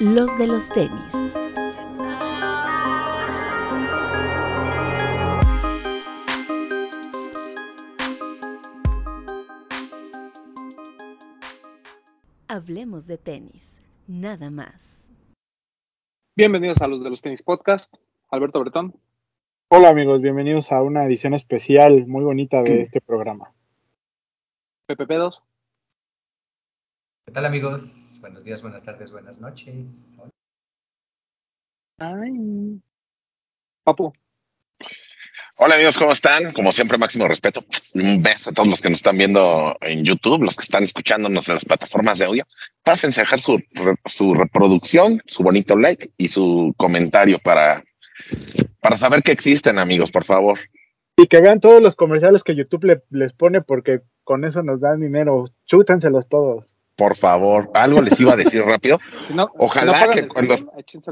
los de los tenis. Hablemos de tenis, nada más. Bienvenidos a los de los tenis podcast. Alberto Bretón. Hola amigos, bienvenidos a una edición especial muy bonita de este programa. Pepe Pedos. ¿Qué tal amigos? Buenos días, buenas tardes, buenas noches. Ay. Papu. Hola amigos, ¿cómo están? Como siempre, máximo respeto. Un beso a todos los que nos están viendo en YouTube, los que están escuchándonos en las plataformas de audio. Pásense a dejar su, su reproducción, su bonito like y su comentario para, para saber que existen, amigos, por favor. Y que vean todos los comerciales que YouTube les pone porque con eso nos dan dinero. Chútenselos todos. Por favor, algo les iba a decir rápido. Ojalá que cuando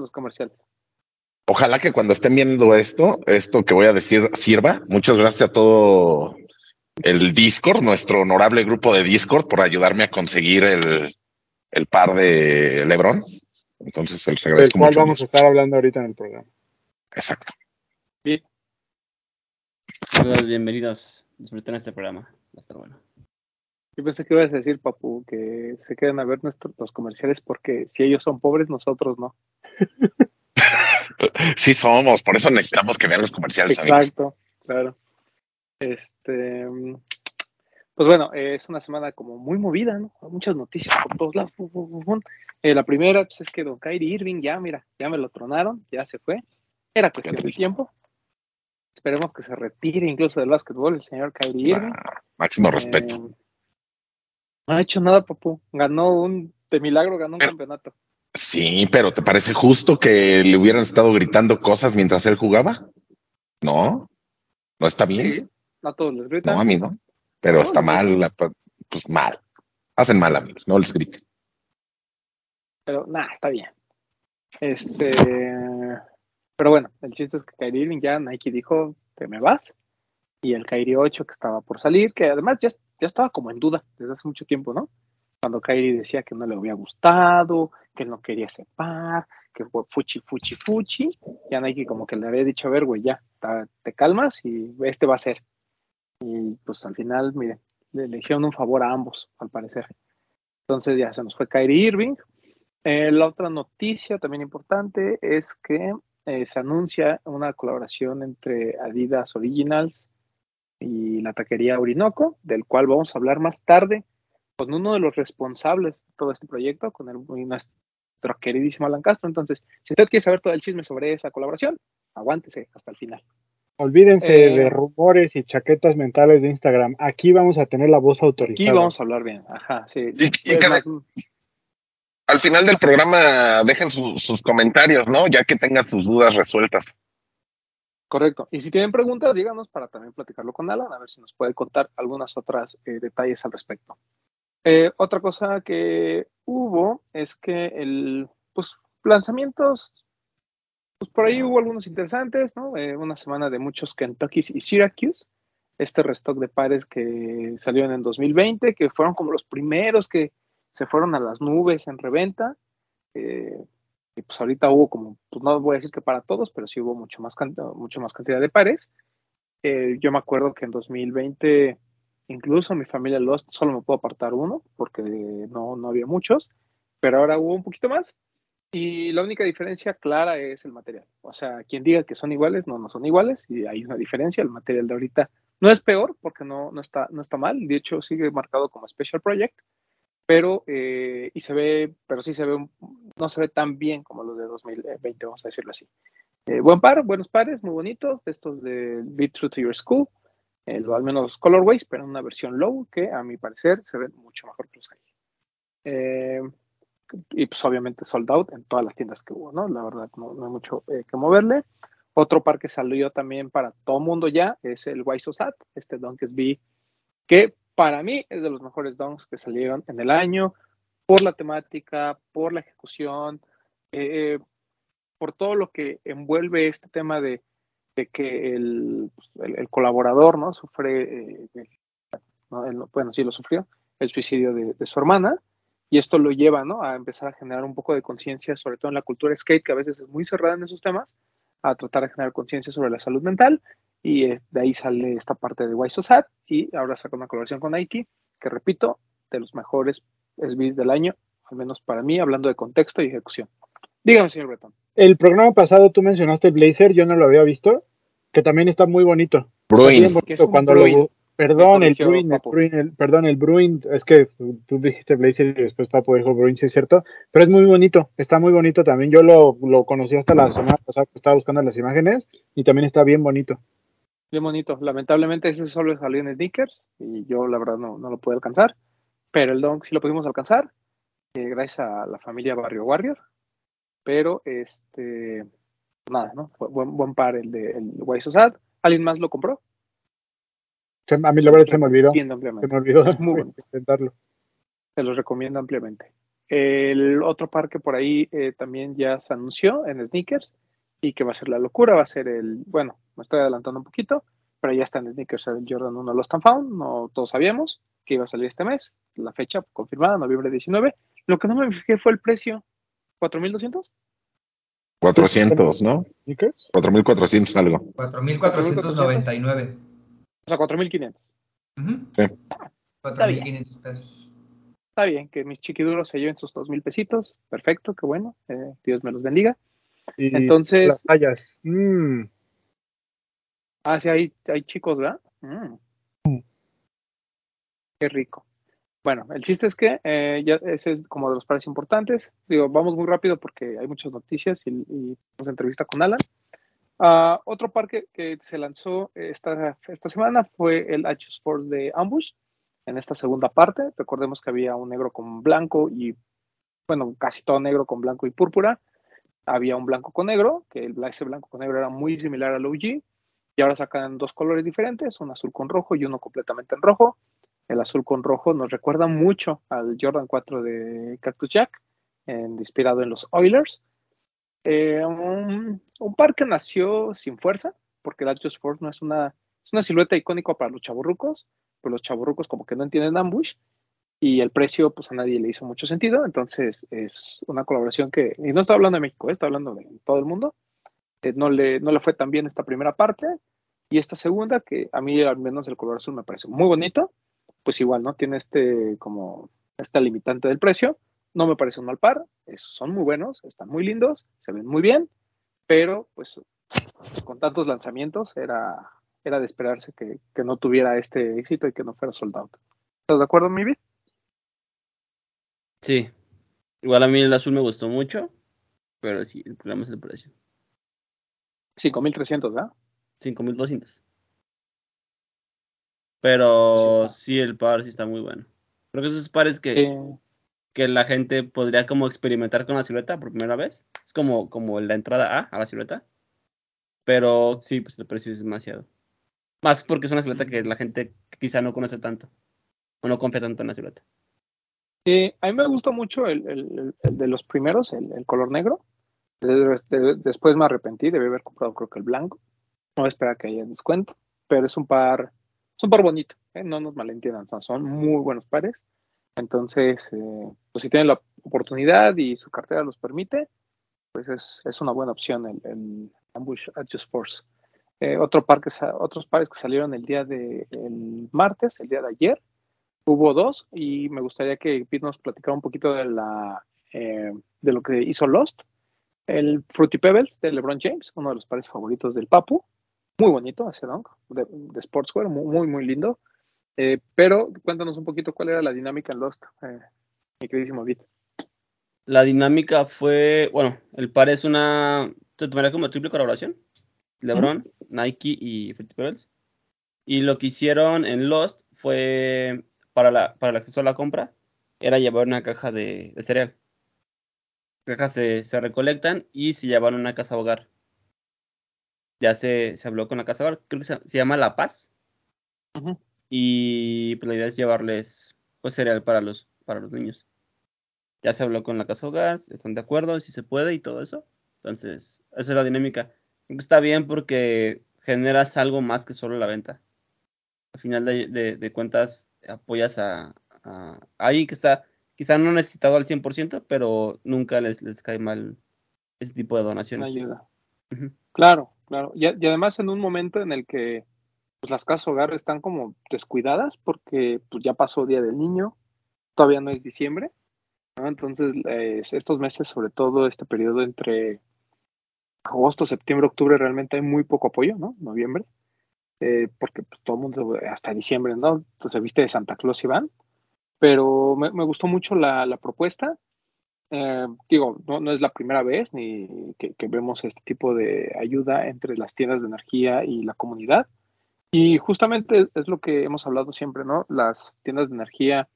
los comerciales. Ojalá que cuando estén viendo esto, esto que voy a decir sirva. Muchas gracias a todo el Discord, nuestro honorable grupo de Discord, por ayudarme a conseguir el, el par de Lebron. Entonces, se los agradezco Del cual vamos a estar hablando ahorita en el programa. Exacto. Bien. bienvenidos. Disfruten este programa. Va a estar bueno. Yo pensé que ibas a decir, Papu, que se queden a ver nuestros los comerciales porque si ellos son pobres, nosotros no. sí somos, por eso necesitamos que vean los comerciales. Exacto, claro. Este, pues bueno, es una semana como muy movida, ¿no? Muchas noticias por todos lados. Eh, la primera pues, es que Don Kyrie Irving ya, mira, ya me lo tronaron, ya se fue. Era cuestión de tiempo. Esperemos que se retire incluso del básquetbol el señor Kyrie Irving. máximo respeto. Eh, no ha hecho nada, papu. Ganó un, de milagro ganó un campeonato. Sí, pero ¿te parece justo que le hubieran estado gritando cosas mientras él jugaba? No, no está bien. Sí, no todos les gritan. No, a mí no. Pero está mal, pues mal. Hacen mal, amigos, no les griten. Pero nada, está bien. Este, pero bueno, el chiste es que Kyrie ya Nike dijo, te me vas. Y el Kyrie 8 que estaba por salir, que además ya, ya estaba como en duda desde hace mucho tiempo, ¿no? Cuando Kyrie decía que no le había gustado, que no quería separar, que fue fuchi, fuchi, fuchi. Ya Nike como que le había dicho, a ver, güey, ya, te calmas y este va a ser. Y pues al final, mire, le, hicieron un favor a ambos, al parecer. Entonces ya se nos fue Kyrie Irving. Eh, la otra noticia también importante es que eh, se anuncia una colaboración entre Adidas Originals y la taquería Orinoco, del cual vamos a hablar más tarde con uno de los responsables de todo este proyecto, con el, nuestro queridísimo Alan Castro. Entonces, si usted quiere saber todo el chisme sobre esa colaboración, aguántese hasta el final. Olvídense de eh, rumores y chaquetas mentales de Instagram. Aquí vamos a tener la voz autorizada. Aquí vamos a hablar bien. Ajá, sí. Al final del programa dejen sus comentarios, ¿no? Ya que tengan sus dudas resueltas. Correcto. Y si tienen preguntas, díganos para también platicarlo con Alan, a ver si nos puede contar algunas otras eh, detalles al respecto. Eh, otra cosa que hubo es que el, pues, lanzamientos, pues por ahí hubo algunos interesantes, ¿no? Eh, una semana de muchos Kentucky y Syracuse, este restock de pares que salieron en 2020, que fueron como los primeros que se fueron a las nubes en reventa. Y pues ahorita hubo como, pues no voy a decir que para todos, pero sí hubo mucho más, mucho más cantidad de pares. Eh, yo me acuerdo que en 2020, incluso mi familia Lost solo me puedo apartar uno, porque no, no había muchos, pero ahora hubo un poquito más. Y la única diferencia clara es el material. O sea, quien diga que son iguales, no, no son iguales, y hay una diferencia. El material de ahorita no es peor, porque no, no, está, no está mal, de hecho sigue marcado como Special Project, pero eh, y se ve, pero sí se ve, no se ve tan bien como los de 2020, vamos a decirlo así. Eh, buen par, buenos pares, muy bonitos, estos de Be True to Your School, eh, al menos colorways, pero en una versión low que a mi parecer se ven mucho mejor que los hay. y pues obviamente sold out en todas las tiendas que hubo, ¿no? La verdad no, hay mucho que moverle. Otro par que salió también para todo mundo ya es el Sat, este Donkey's B, que para mí es de los mejores donks que salieron en el año, por la temática, por la ejecución, eh, por todo lo que envuelve este tema de, que el, colaborador ¿no? sufre, eh, bueno, sí lo sufrió, el suicidio de, su hermana. y esto lo lleva, ¿no? A empezar a generar un poco de conciencia, sobre todo en la cultura skate, que a veces es muy cerrada en esos temas, a tratar de generar conciencia sobre la salud mental, y eh, de ahí sale esta parte de Wysosat, y ahora saca una colaboración con Nike, que repito, de los mejores SBs del año, al menos para mí, hablando de contexto y ejecución. Dígame, señor Breton. El programa pasado tú mencionaste el Blazer, yo no lo había visto, que también está muy bonito. Bruin. bien bonito cuando Bruin. lo, perdón, el Bruin, el. Bruin, el- perdón, el Bruin, es que tú dijiste Blazer y después Papo dijo Bruin, sí es cierto, pero es muy bonito, está muy bonito también. Yo lo, lo conocí hasta la semana pasada, que estaba buscando las imágenes y también está bien bonito. Bien bonito. Lamentablemente ese solo salió en sneakers y yo la verdad no, no lo pude alcanzar, pero el Dunk sí lo pudimos alcanzar eh, gracias a la familia Barrio Warrior, pero este nada, ¿no? Buen, buen par el de el Wysosat. ¿Alguien más lo compró? A mí la verdad se me olvidó, se me olvidó muy intentarlo. Se los recomiendo ampliamente. El otro par que por ahí eh, también ya se anunció en sneakers y que va a ser la locura, va a ser el, bueno, me estoy adelantando un poquito, pero ya está en sneakers el Jordan 1 Lost and Found, no todos sabíamos que iba a salir este mes, la fecha confirmada, noviembre 19. Lo que no me fijé fue el precio, 4.200. 400, ¿no? ¿Sneakers? 4400 algo. 4.499. O sea, 4.500. Ujú. Sí. 4.500 pesos. Está bien, que mis chiquiduros se lleven sus 2.000 pesitos, perfecto, qué bueno, eh, Dios me los bendiga. Y Entonces- las tallas. Mm, Ah, sí, hay, hay chicos, ¿verdad? Mm. Qué rico. Bueno, el chiste es que eh, ya ese es como de los pares importantes. Digo, vamos muy rápido porque hay muchas noticias y, y tenemos entrevista con Alan. Ah, otro par que, se lanzó esta, esta semana fue el H Force de Ambush. En esta segunda parte, recordemos que había un negro con blanco y, bueno, casi todo negro con blanco y púrpura. Había un blanco con negro, que el ese blanco con negro era muy similar al OG. Y ahora sacan dos colores diferentes, un azul con rojo y uno completamente en rojo. El azul con rojo nos recuerda mucho al Jordan 4 de Cactus Jack, inspirado en los Oilers. Eh, un, par que nació sin fuerza, porque el Just Force no es una, es una silueta icónica para los chaburrucos, pero los chaburrucos como que no entienden ambush y el precio pues a nadie le hizo mucho sentido, entonces es una colaboración que, y no estoy hablando de México, eh, estoy hablando de todo el mundo, eh, no, le, no le fue tan bien esta primera parte y esta segunda que a mí al menos el color azul me parece muy bonito, pues igual, ¿no? Tiene este como esta limitante del precio, no me parece un mal par, esos son muy buenos, están muy lindos, se ven muy bien, pero pues con tantos lanzamientos era, era de esperarse que, no tuviera este éxito y que no fuera sold out. ¿Estás de acuerdo, mi vida? Sí. Igual a mí el azul me gustó mucho, pero sí, el problema es el precio. 5.300, ¿verdad? 5200. Pero sí, el par sí está muy bueno. Creo que esos pares que, Sí. que la gente podría como experimentar con la silueta por primera vez. Es como, como la entrada A a la silueta. Pero sí, pues el precio es demasiado. Más porque es una silueta que la gente quizá no conoce tanto. O no confía tanto en la silueta. Sí, a mí me gustó mucho el, de los primeros, el, color negro. De- de- después me arrepentí, debí haber comprado creo que el blanco. No voy a esperar que haya descuento, pero es un par, es par bonito, ¿eh? no nos malentiendan, son muy buenos pares. Entonces, eh, pues si tienen la oportunidad y su cartera los permite, pues es, una buena opción el, el Ambush Adjust Force. Eh, otro par que otros pares que salieron el día de el martes, el día de ayer, hubo dos y me gustaría que Pete nos platicara un poquito de la eh, de lo que hizo Lost. El Fruity Pebbles de LeBron James, uno de los pares favoritos del Papu. Muy bonito ese dunk de, de Sportswear, muy, muy, muy lindo. Eh, pero cuéntanos un poquito cuál era la dinámica en Lost, eh, mi queridísimo Pete. La dinámica fue, bueno, el par es una, se tomaría como triple colaboración. LeBron, Nike y Fruity Pebbles. Y lo que hicieron en Lost fue, para, la, para el acceso a la compra, era llevar una caja de, de cereal. Cajas se, se recolectan y se llevan a una casa hogar. Ya se, se habló con la casa hogar, creo que se, se llama La Paz. Y pues, la idea es llevarles pues, cereal para los, para los niños. Ya se habló con la casa hogar, están de acuerdo, si se puede y todo eso. Entonces, esa es la dinámica. Está bien porque generas algo más que solo la venta. Al final de, de- de cuentas, apoyas a, a alguien que está, quizá no necesitado al 100%, pero nunca les, les cae mal ese tipo de Una donaciones. Claro, claro. Y, además en un momento en el que pues, las casas hogar están como descuidadas porque pues, ya pasó Día del Niño, todavía no es diciembre, ¿no? Entonces eh, estos meses, sobre todo este periodo entre agosto, septiembre, octubre, realmente hay muy poco apoyo, ¿no? Noviembre, eh, porque pues, todo el mundo hasta diciembre, ¿no? Entonces viste de Santa Claus y van. Pero me, gustó mucho la, propuesta. Eh, digo, no, es la primera vez ni que, que vemos este tipo de ayuda entre las tiendas de energía y la comunidad. Y justamente es lo que hemos hablado siempre, ¿no? Las tiendas de energía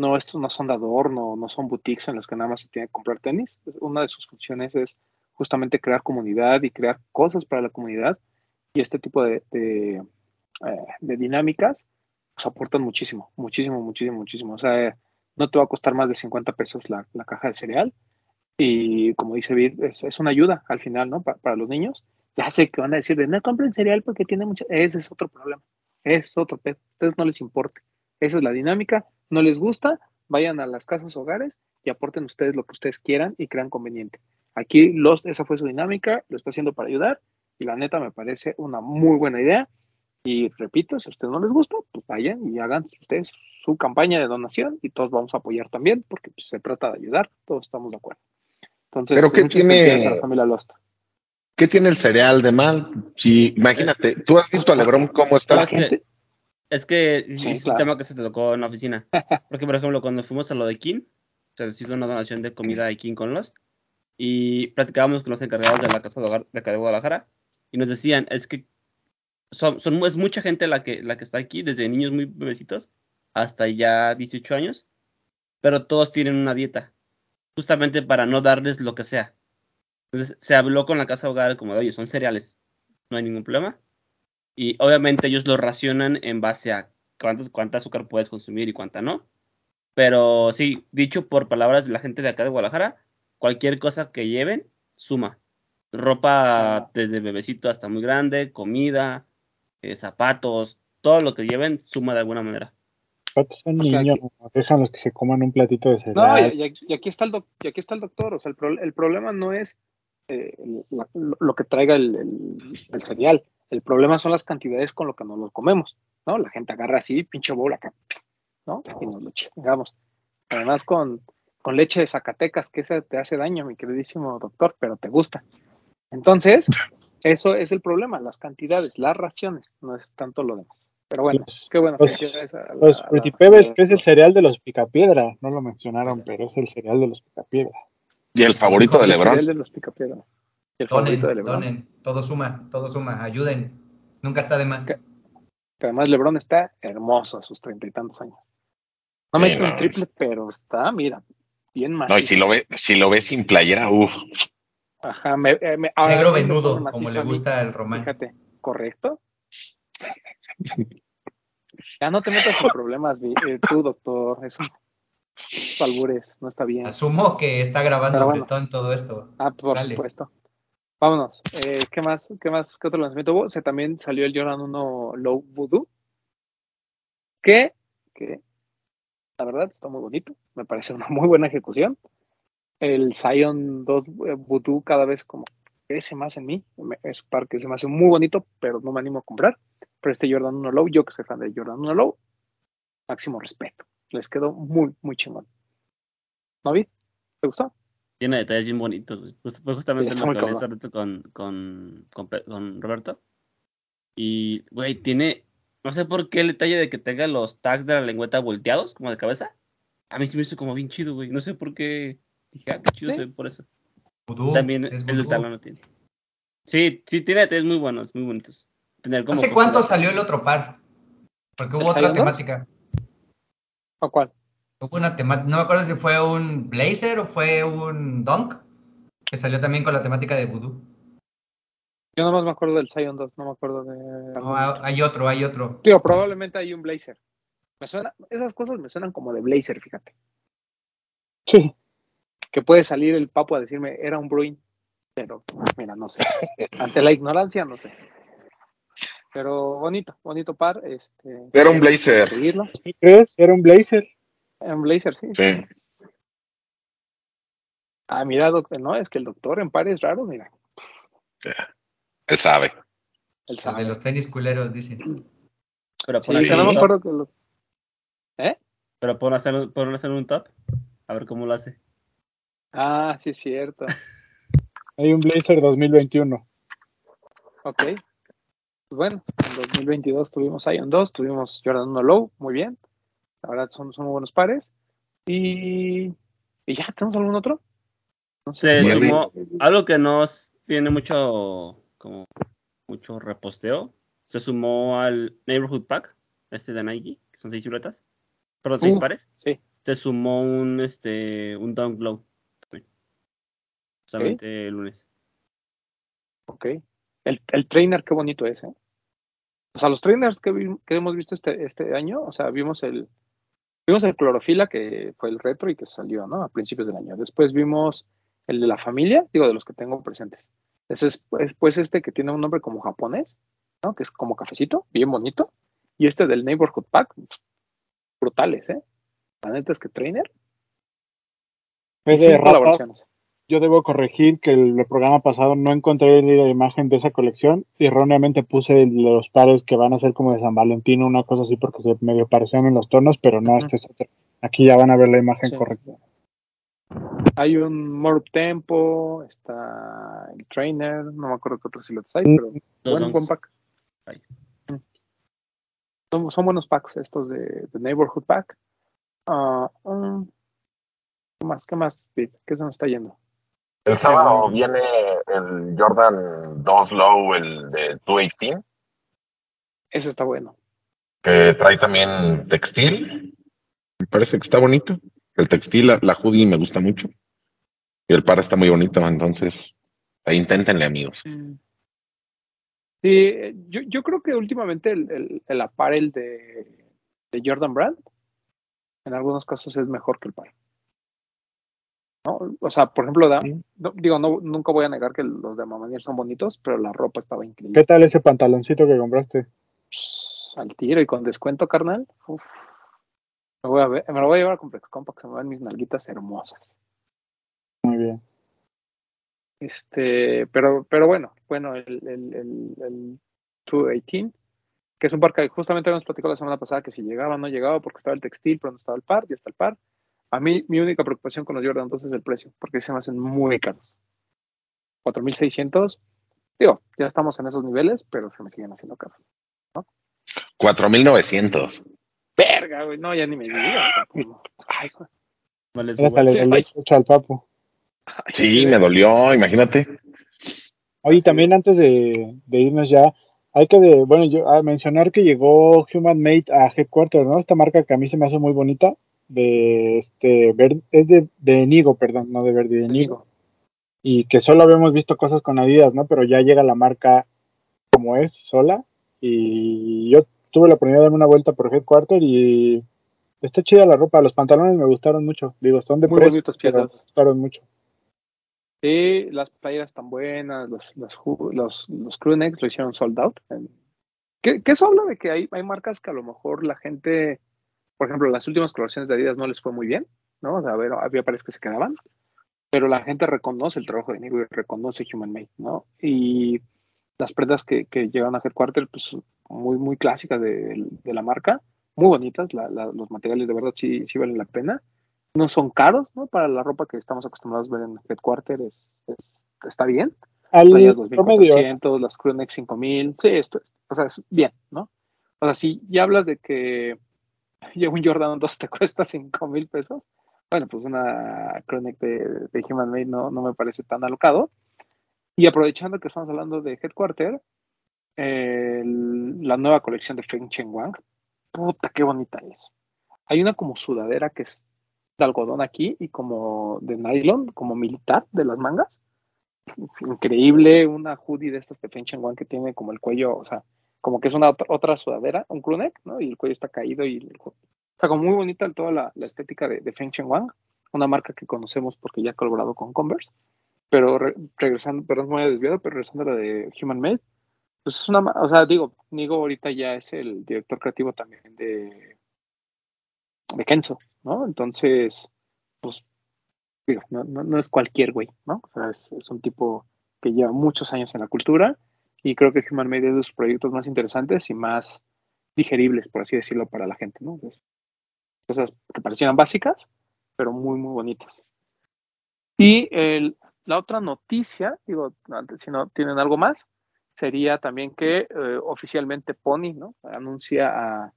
no, estos no son de adorno, no son boutiques en las que nada más se tiene que comprar tenis. Una de sus funciones es justamente crear comunidad y crear cosas para la comunidad. Y este tipo de, de, eh, dinámicas pues, aportan muchísimo, muchísimo, muchísimo, muchísimo. O sea, no te va a costar más de 50 pesos la, la caja de cereal. Y como dice Vid, es, es una ayuda al final, ¿no? Pa- para los niños. Ya sé que van a decir de no compren cereal porque tiene mucho. Ese es otro problema. Es otro pedo. A ustedes no les importa. Esa es la dinámica. No les gusta, vayan a las casas hogares y aporten ustedes lo que ustedes quieran y crean conveniente. Aquí los, esa fue su dinámica, lo está haciendo para ayudar y la neta me parece una muy buena idea. Y repito, si a ustedes no les gusta, pues vayan y hagan ustedes su campaña de donación y todos vamos a apoyar también porque pues, se trata de ayudar, todos estamos de acuerdo. Entonces, Pero ¿qué tiene- a la familia Lost. ¿Qué tiene el cereal de mal? Si, imagínate, ¿tú has visto a Lebron cómo está? es que, gente- es que Sí, es claro. un tema que se te tocó en la oficina. Porque, por ejemplo, cuando fuimos a lo de King, se nos hizo una donación de comida de King con Lost, y platicábamos con los encargados de la casa de hogar de acá de Guadalajara, y nos decían, es que son, es mucha gente la que, la que está aquí, desde niños muy bebecitos hasta ya 18 años, pero todos tienen una dieta, justamente para no darles lo que sea. Entonces se habló con la casa hogar como oye, son cereales, no hay ningún problema. Y obviamente ellos lo racionan en base a cuánta azúcar puedes consumir y cuánta no. Pero sí, dicho por palabras de la gente de acá de Guadalajara, cualquier cosa que lleven suma. Ropa desde bebecito hasta muy grande, comida, eh, zapatos, todo lo que lleven suma de alguna manera. Patos son niños, dejan los que se coman un platito de No, cereal. y, y- y aquí está el doc- y aquí está el doctor. O sea, el, pro- el problema no es eh, la- lo, que traiga el, el- el cereal. El problema son las cantidades con lo que nos lo comemos, ¿no? La gente agarra así, pinche bola acá, ¿no? Y nos lo chingamos. Además con, con leche de Zacatecas, que esa te hace daño, mi queridísimo doctor, pero te gusta. Entonces, eso es el problema, las cantidades, las raciones, no es tanto lo demás. Pero bueno, Los- qué bueno. los- felicidades a la- Los Fruity Pebbles, que es el cereal de los picapiedra, no lo mencionaron, pero es el cereal de los picapiedra. Y el favorito de El cereal Lebron. de los picapiedra. El favorito de Donen, Lebron. donen, todo suma, todo suma, ayuden. Nunca está de más. Que además Lebron está hermoso a sus treinta y tantos años. No Sí, mete un no. triple, pero está, mira, bien más. No, y si lo ves, si lo ves sin playera, uff. Ajá, me, eh, me- ahora Negro venudo, como le gusta al román. Fíjate, ¿correcto? Ya no te metas en problemas, eh, tú, doctor. Eso. Albures, no está bien. Asumo que está grabando bueno. Bretón todo esto. Ah, por Dale. supuesto. Vámonos. Eh, ¿Qué más? ¿Qué más? ¿Qué otro lanzamiento hubo? Se también salió el Jordan 1 Low Voodoo. Que, que la verdad está muy bonito. Me parece una muy buena ejecución. El Zion 2 eh, Voodoo cada vez como crece más en mí. Es un par que se me hace muy bonito, pero no me animo a comprar. Pero este Jordan 1 Low, yo que soy fan de Jordan 1 Low, máximo respeto. Les quedó muy, muy chingón. ¿No vi? ¿Te gustó? Tiene detalles bien bonitos, güey. Just- Fue justamente está lo que hablé con, con, con Roberto. Y, güey, tiene. No sé por qué el detalle de que tenga los tags de la lengüeta volteados, como de cabeza. A mí se me hizo como bien chido, güey. No sé por qué. Dije, ah, qué chido Sí. se ve por eso. Vudú, También es el talón lo tiene. Sí, sí, tiene detalles muy buenos, muy bonitos. Tener como ¿Hace cuánto salió el otro par? Porque ¿El hubo otra temática. ¿O cuál? Hubo una temática, no me acuerdo si fue un blazer o fue un dunk, que salió también con la temática de vudú. Yo nomás me acuerdo del Zion 2, no me acuerdo de. No, hay otro. hay otro. Digo, probablemente hay un Blazer. Me suena, esas cosas me suenan como de Blazer, fíjate. Sí, Que puede salir el papo a decirme, era un Bruin. Pero, mira, no sé. Ante la ignorancia, no sé. Pero bonito, bonito par. Este, Era un blazer. ¿qué crees? Era un blazer. Era un Blazer, sí. Sí. Ah, mira, doctor, no, es que el doctor en pares raros, mira, Él sabe. él El de sabe. los tenis culeros, dice. Pero Sí, pon, que no me un top, acuerdo que lo- ¿Eh? pero pon hacer, un- pon hacer un top. A ver cómo lo hace. Ah, sí, es cierto. Hay un Blazer 2021. Ok. Pues bueno, en 2022 tuvimos Ion 2, tuvimos Jordan 1 Low, muy bien. La verdad son, son muy buenos pares. Y, y ya, ¿tenemos algún otro? No Se sumó algo que no tiene mucho como mucho reposteo. Se sumó al Neighborhood Pack, este de Nike, que son seis siluetas. Perdón, seis Uf, pares. Sí. Se sumó un este un Dunk Glow. Solamente el lunes. Ok. El, el trainer, qué bonito es, ¿eh? O sea, los trainers que, vi- que hemos visto este, este año, o sea, vimos el vimos el clorofila, que fue el retro y que salió, ¿no? A principios del año. Después vimos el de la familia, digo, de los que tengo presentes. Ese es pues, pues este que tiene un nombre como japonés, ¿no? Que es como cafecito, bien bonito. Y este del Neighborhood Pack, brutales, ¿eh? La neta es que trainer. Es de. Yo debo corregir que el programa pasado no encontré la imagen de esa colección y erróneamente puse el los pares que van a ser como de San Valentín, una cosa así, porque se medio parecían en los tonos, pero no, este es otro. Aquí ya van a ver la imagen Sí. correcta. Hay un More Tempo, está el Trainer, no me acuerdo qué otros siluetas hay, pero Dos buen, pack. Son, son buenos packs estos de, de Neighborhood Pack. Mm, ¿Qué más? ¿Qué más? Pete? ¿Qué se nos está yendo? El sábado viene el Jordan 2 Low, el de 218, Ese está bueno. que trae también textil. Me parece que está bonito. El textil, la, la hoodie me gusta mucho. Y el par está muy bonito, entonces ahí inténtenle, amigos. Sí, yo, yo creo que últimamente el, el, el apparel de, de Jordan Brand en algunos casos es mejor que el par. ¿No? O sea, por ejemplo, da- no- digo, no, nunca voy a negar que los de Mamanier son bonitos, pero la ropa estaba increíble. ¿Qué tal ese pantaloncito que compraste? Al tiro y con descuento, carnal. uf. me, voy a ver- me lo voy a llevar a ComplexCom para que se me vean mis nalguitas hermosas. Muy bien. Este, pero, pero bueno, bueno, el, el, el, el 218, que es un par que justamente habíamos platicado la semana pasada que si llegaba o no llegaba porque estaba el textil, pero no estaba el par, ya está el par. A mí, mi única preocupación con los Jordan 2 es el precio, porque se me hacen muy caros. 4.600, digo, ya estamos en esos niveles, pero se me siguen haciendo caros. 4.900. Verga, güey, no, ya ni me digas. cabrón. Ay, güey. No les Hasta le dolió mucho al papo. Ay, Sí, me dolió, imagínate. Oye, también antes de, de irnos ya, hay que, de, bueno, yo a mencionar que llegó Human Made a Headquarters, ¿no? Esta marca que a mí se me hace muy bonita, de este, es de, de Nigo, perdón, no de Verdi, de Nigo, Nigo. y que solo habíamos visto cosas con Adidas, ¿no? Pero ya llega la marca como es, sola, y yo tuve la oportunidad de darme una vuelta por Headquarters y está chida la ropa, los pantalones me gustaron mucho, digo, son de Muy bonitas pero me gustaron mucho. Sí, las playeras están buenas, los, los, los, los lo hicieron sold out. ¿Qué, qué eso habla de que hay, hay marcas que a lo mejor la gente, por ejemplo, las últimas colaboraciones de Adidas no les fue muy bien, ¿no? O sea, a ver, había pares que se quedaban, pero la gente reconoce el trabajo de Nigo y reconoce Human Made, ¿no? Y las prendas que, que llegan a Headquarter, pues muy, muy clásicas de, de la marca, muy bonitas, la- la- los materiales de verdad sí, sí valen la pena. No son caros, ¿no? Para la ropa que estamos acostumbrados a ver en Headquarter, es, es- está bien. Al promedio, 2400, las Crewneck 5000, sí, esto es, o sea, es bien, ¿no? O sea, si ya hablas de que ya un Jordan 2 te cuesta 5000 pesos, bueno, pues una Crewneck de, de Human Made no, no me parece tan alocado. Y aprovechando que estamos hablando de Headquarter, la nueva colección de Feng Chen Wang, puta, qué bonita es. Hay una como sudadera que es de algodón aquí y como de nylon, como militar de las mangas. Increíble, una hoodie de estas de Feng Chen Wang que tiene como el cuello, o sea, como que es una otra, sudadera, un crewneck, ¿no? Y el cuello está caído y el- o sea, como muy bonita toda la, la estética de, de Feng Chen Wang, una marca que conocemos porque ya ha colaborado con Converse. Pero re- regresando, perdón, me voy desviado, pero regresando a la de Human Made, pues es una, o sea, digo, Nigo ahorita ya es el director creativo también de, de Kenzo, ¿no? Entonces, pues digo, no, no, no es cualquier güey, ¿no? O sea, es, es un tipo que lleva muchos años en la cultura y creo que Human Made es de los proyectos más interesantes y más digeribles, por así decirlo, para la gente, ¿no? Entonces, cosas que parecieran básicas, pero muy, muy bonitas. Y el, la otra noticia, digo, antes, si no tienen algo más, sería también que eh, oficialmente Pony, ¿no? Anuncia a,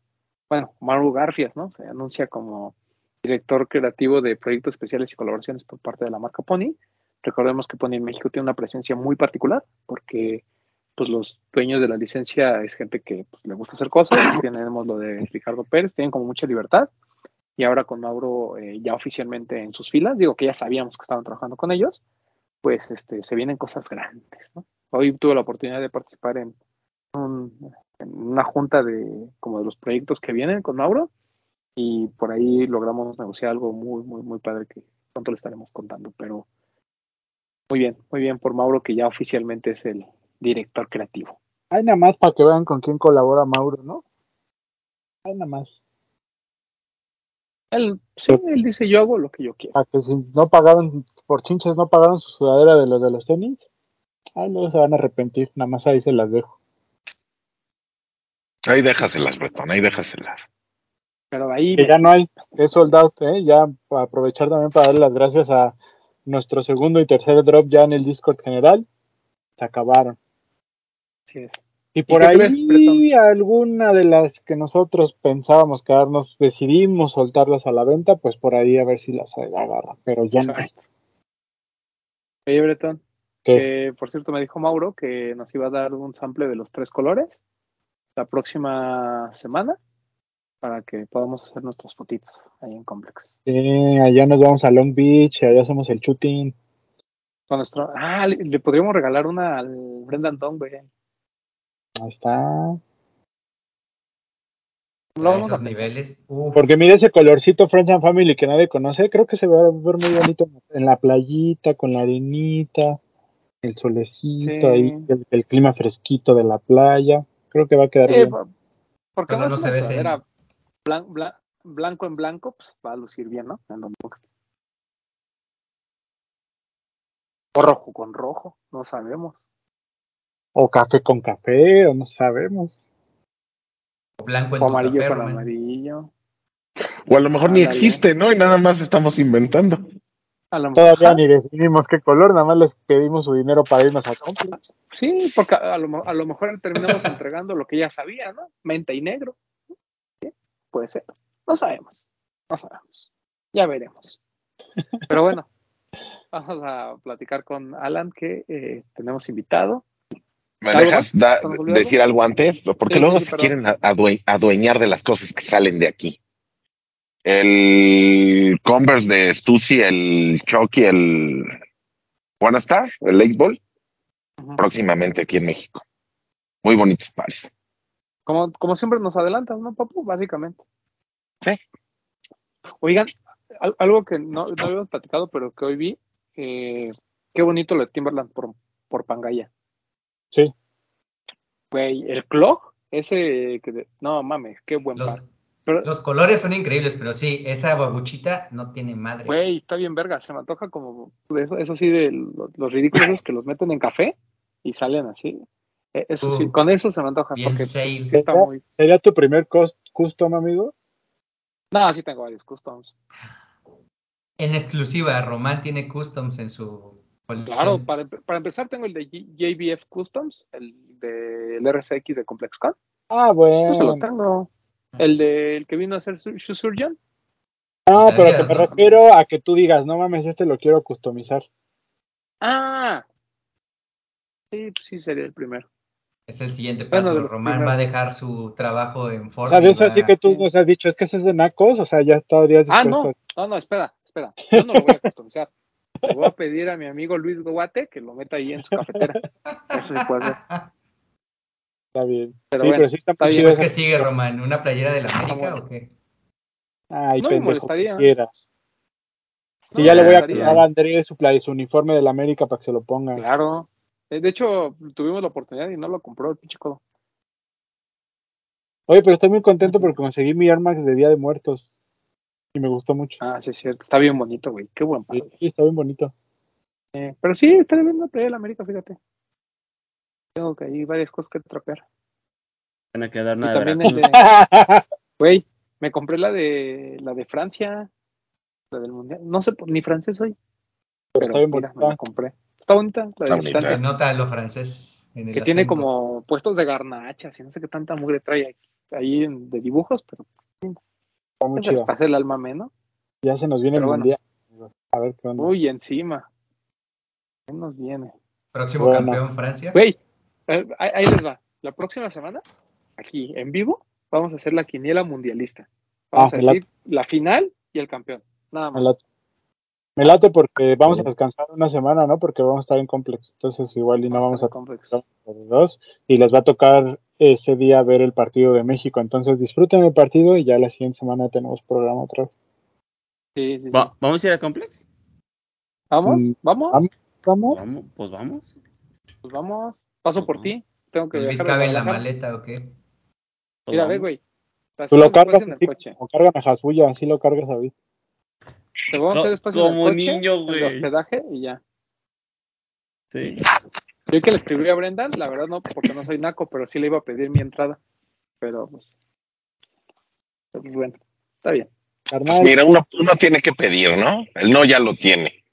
bueno, Maru Garfias, ¿no? Se anuncia como director creativo de proyectos especiales y colaboraciones por parte de la marca Pony. Recordemos que Pony en México tiene una presencia muy particular porque pues los dueños de la licencia es gente que pues, le gusta hacer cosas. Tenemos lo de Ricardo Pérez, tienen como mucha libertad. Y ahora con Mauro eh, ya oficialmente en sus filas, digo que ya sabíamos que estaban trabajando con ellos, pues este, se vienen cosas grandes. ¿no? Hoy tuve la oportunidad de participar en, un, en una junta de como de los proyectos que vienen con Mauro y por ahí logramos negociar algo muy, muy, muy padre que pronto le estaremos contando. Pero muy bien, muy bien por Mauro que ya oficialmente es el director creativo. Hay nada más para que vean con quién colabora Mauro, ¿no? Hay nada más. Él, sí, él dice yo hago lo que yo quiero. Para que si no pagaron, por chinches no pagaron su sudadera de los de los tenis, ahí luego se van a arrepentir, nada más ahí se las dejo. Ahí déjaselas, Bretón, ahí déjaselas. Pero ahí Que ya no hay, es sold out, ¿eh? Ya para aprovechar también para darle las gracias a nuestro segundo y tercer drop ya en el Discord general, se acabaron. Es. Y por ahí crees, alguna de las que nosotros pensábamos quedarnos, decidimos soltarlas a la venta, pues por ahí a ver si las agarra, pero ya no. Exacto. Oye, Bretón, ¿Qué? que por cierto me dijo Mauro que nos iba a dar un sample de los tres colores la próxima semana para que podamos hacer nuestras fotitos ahí en Complex. Sí, allá nos vamos a Long Beach, allá hacemos el shooting. Con nuestro, ah, le, le podríamos regalar una al Brendan Tong, güey. Ahí está. A esos niveles. Uf. Porque mira ese colorcito Friends and Family que nadie conoce, creo que se va a ver muy bonito en la playita, con la arenita, el solecito Sí. ahí, el, el clima fresquito de la playa. Creo que va a quedar Eh, bien. porque no no se ve blan- blan- blanco en blanco, pues va a lucir bien, ¿no? En los looks. O rojo con rojo, no sabemos. O café con café, o no sabemos. Blanco en O amarillo café, con amarillo. O a lo mejor ni existe, ¿no? Y nada más estamos inventando. A lo Todavía ajá, ni decidimos qué color, nada más les pedimos su dinero para irnos a comprar. Sí, porque a lo, a lo mejor terminamos entregando lo que ya sabía, ¿no? Menta y negro. Sí, Puede ser. No sabemos. No sabemos. Ya veremos. Pero bueno, vamos a platicar con Alan, que eh, tenemos invitado. ¿Me ¿Algo dejas decir algo antes? Porque Sí, luego sí, se quieren adue- adueñar de las cosas que salen de aquí. El Converse de Stussy, el Chucky, el One Star, el Lake Ball, próximamente aquí en México. Muy bonitos pares. Como, como siempre nos adelantas, ¿no, Papu? Básicamente. Sí. Oigan, al- algo que no, no habíamos platicado, pero que hoy vi, eh, qué bonito lo de Timberland por, por Pangaya. Sí. Güey, el clog, ese que, de- no mames, qué buen Los, par. Pero, los colores son increíbles, pero sí, esa babuchita no tiene madre. güey, está bien verga, se me antoja como, eso, eso sí, de los, los ridículos que los meten en café y salen así. Eh, Eso sí, Uh, con eso se me antoja, bien porque sí, está muy... ¿Sería tu primer cos- custom, amigo? No, sí tengo varios customs. En exclusiva, Román tiene customs en su. Claro, para, para empezar tengo el de JBF Customs, el del RSX de ComplexCon. Ah, Pues se lo bueno. tengo. El del que vino a hacer Shoe Surgeon. No, pero que me ¿no? refiero a que tú digas, no mames, este lo quiero customizar. Ah, sí, pues sí sería el primero. Es el siguiente Bueno, paso. de los Román primeros. va a dejar su trabajo en O Ford. sea, de y eso así va- que tú nos has dicho, es que eso es de nacos, o sea, ya estarías Ah, dispuesto. no, no, no, espera, espera. Yo no lo voy a customizar. Le voy a pedir a mi amigo Luis Guate que lo meta ahí en su cafetera. Eso sí puede ser. Está bien. Pero sí, bueno, pero sí está está bien. ¿qué esa- sigue, Román? ¿Una playera de la América bueno. o qué? Ay, No me pendejo, molestaría. quisieras. Si No ya me le voy a comprar a Andrés su, play, su uniforme de la América para que se lo ponga. Claro. Eh, De hecho, tuvimos la oportunidad y no lo compró el pinche codo. Oye, pero estoy muy contento porque conseguí mi Air Max de Día de Muertos. Y me gustó mucho. Ah, sí, es cierto. Está bien bonito, güey. Qué buen par. sí, está bien bonito. Eh, pero sí, está bien la playa de la América, fíjate. Tengo que hay varias cosas que trapear. Van a quedar Y una de también de, güey, me compré la de la de Francia, la del mundial. No sé, ni francés soy. Pero está bien mira, me bonita. la compré. Está bonita, la Está de bonita. Se nota lo francés en el que tiene como puestos de garnachas y no sé qué tanta mugre trae ahí, de dibujos, pero Está muy les chida. pasa el alma menos. Ya se nos viene Pero el bueno. mundial. A ver qué onda. Uy, encima. ¿Qué nos viene? Próximo Bueno. campeón Francia. Güey, eh, ahí, ahí les va. La próxima semana, aquí en vivo, vamos a hacer la quiniela mundialista. Vamos Ah, a me decir la final y el campeón. Nada Me más. late. Me late porque vamos a descansar una semana, ¿no? Porque vamos a estar en complex. Entonces igual y no vamos a complex. estar los dos. Y les va a tocar ese día ver el partido de México. Entonces disfruten el partido y ya la siguiente semana tenemos programa otra vez. Sí, sí, sí. Va- ¿Vamos a ir a Complex? ¿Vamos? Mm, ¿Vamos? vamos. ¿Vamos? Vamos, pues vamos. Pues vamos. Paso por ti. Tengo que ¿El viajar a cabe en la maleta o qué? Pues Mira, ve, vamos. güey. Tú lo cargas después en el coche. como cargan a Jasuya, así lo cargas a Vic. Te vamos a hacer después en el como coche, niño, el de güey. hospedaje y ya. Sí. Yo que le escribí a Brendan, la verdad no, porque no soy naco, pero sí le iba a pedir mi entrada. Pero, pues, pues bueno, está bien. Pues mira, uno, uno tiene que pedir, ¿no? El no ya lo tiene.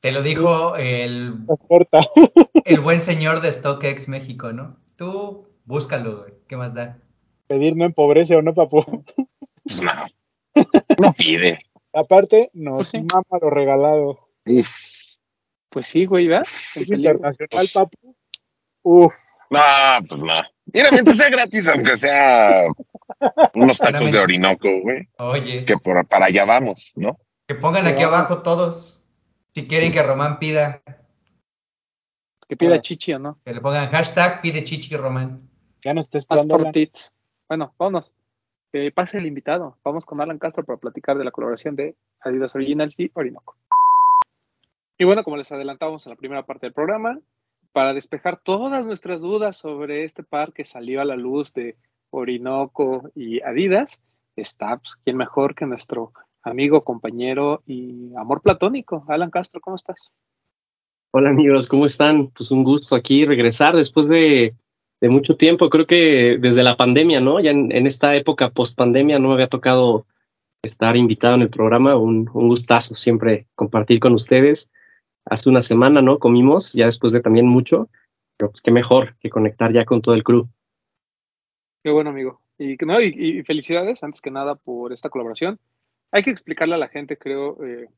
Te lo dijo el, el buen señor de StockX México, ¿no? Tú búscalo, güey. ¿Qué más da? Pedir no empobrece o no, papu. Pues no. No pide. Aparte, nos Pues sí. mama lo regalado. Uf. Pues sí, güey, ¿verdad? Internacional, papu. Uf, No, pues no. Mira, mientras sea gratis, aunque sea unos tacos de Orinoco, güey. Oye, Que por, para allá vamos, ¿no? que pongan aquí abajo todos. Si quieren que Román pida, Que pida Ah. chichi o no. que le pongan hashtag pide chichi Román. ya nos está esperando. Bueno, vámonos. Que pase el invitado. Vamos con Alan Castro para platicar de la colaboración de Adidas Originals y Orinoco. Y bueno, como les adelantábamos en la primera parte del programa, para despejar todas nuestras dudas sobre este par que salió a la luz de Orinoco y Adidas, está, pues, ¿quién mejor que nuestro amigo, compañero y amor platónico? Alan Castro, ¿cómo estás? Hola amigos, ¿cómo están? Pues un gusto aquí regresar después de, mucho tiempo, creo que desde la pandemia, ¿no? Ya en, esta época post pandemia no me había tocado estar invitado en el programa, un gustazo siempre compartir con ustedes. Hace una semana, ¿no? Comimos, ya después de también mucho, pero pues qué mejor que conectar ya con todo el crew. Qué bueno, amigo. Y, que no, y, y felicidades, antes que nada, por esta colaboración. Hay que explicarle a la gente, creo, eh,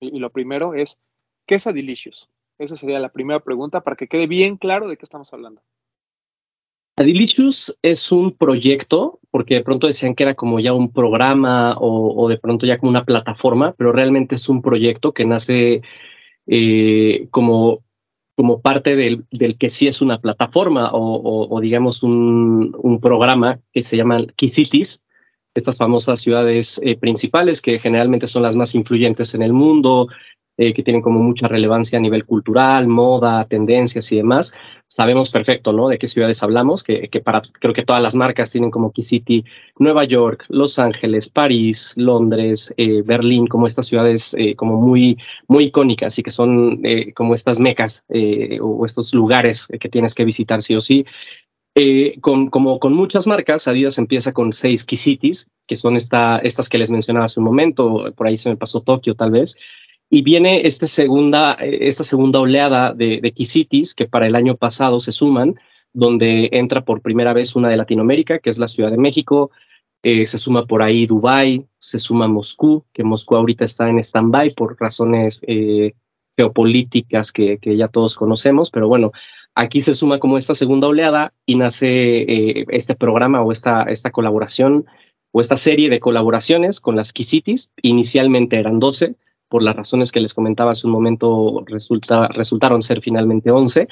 y, y lo primero es, ¿qué es Adilicious? Esa sería la primera pregunta para que quede bien claro de qué estamos hablando. Adilicious es un proyecto, porque de pronto decían que era como ya un programa o, o de pronto ya como una plataforma, pero realmente es un proyecto que nace eh, como, como parte del, del que sí es una plataforma o, digamos un, un programa que se llama Key Cities, estas famosas ciudades eh, principales que generalmente son las más influyentes en el mundo, eh, que tienen como mucha relevancia a nivel cultural, moda, tendencias y demás. Sabemos perfecto, ¿no? De qué ciudades hablamos, que, para creo que todas las marcas tienen como Key City Nueva York, Los Ángeles, París, Londres, eh, Berlín, como estas ciudades eh, como muy muy icónicas y que son como estas mecas o estos lugares que tienes que visitar sí o sí. Con, como con muchas marcas, Adidas empieza con seis key cities, que son esta, estas que les mencionaba hace un momento, por ahí se me pasó Tokio tal vez, y viene este segunda, eh, esta segunda oleada de, de key cities que para el año pasado se suman, donde entra por primera vez una de Latinoamérica, que es la Ciudad de México, eh, se suma por ahí Dubai, se suma Moscú, que Moscú ahorita está en stand-by por razones eh, geopolíticas que, ya todos conocemos, pero bueno, aquí se suma como esta segunda oleada y nace eh, este programa o esta, esta colaboración o esta serie de colaboraciones con las Key Cities. Inicialmente eran 12, por las razones que les comentaba hace un momento, resulta, resultaron ser finalmente 11.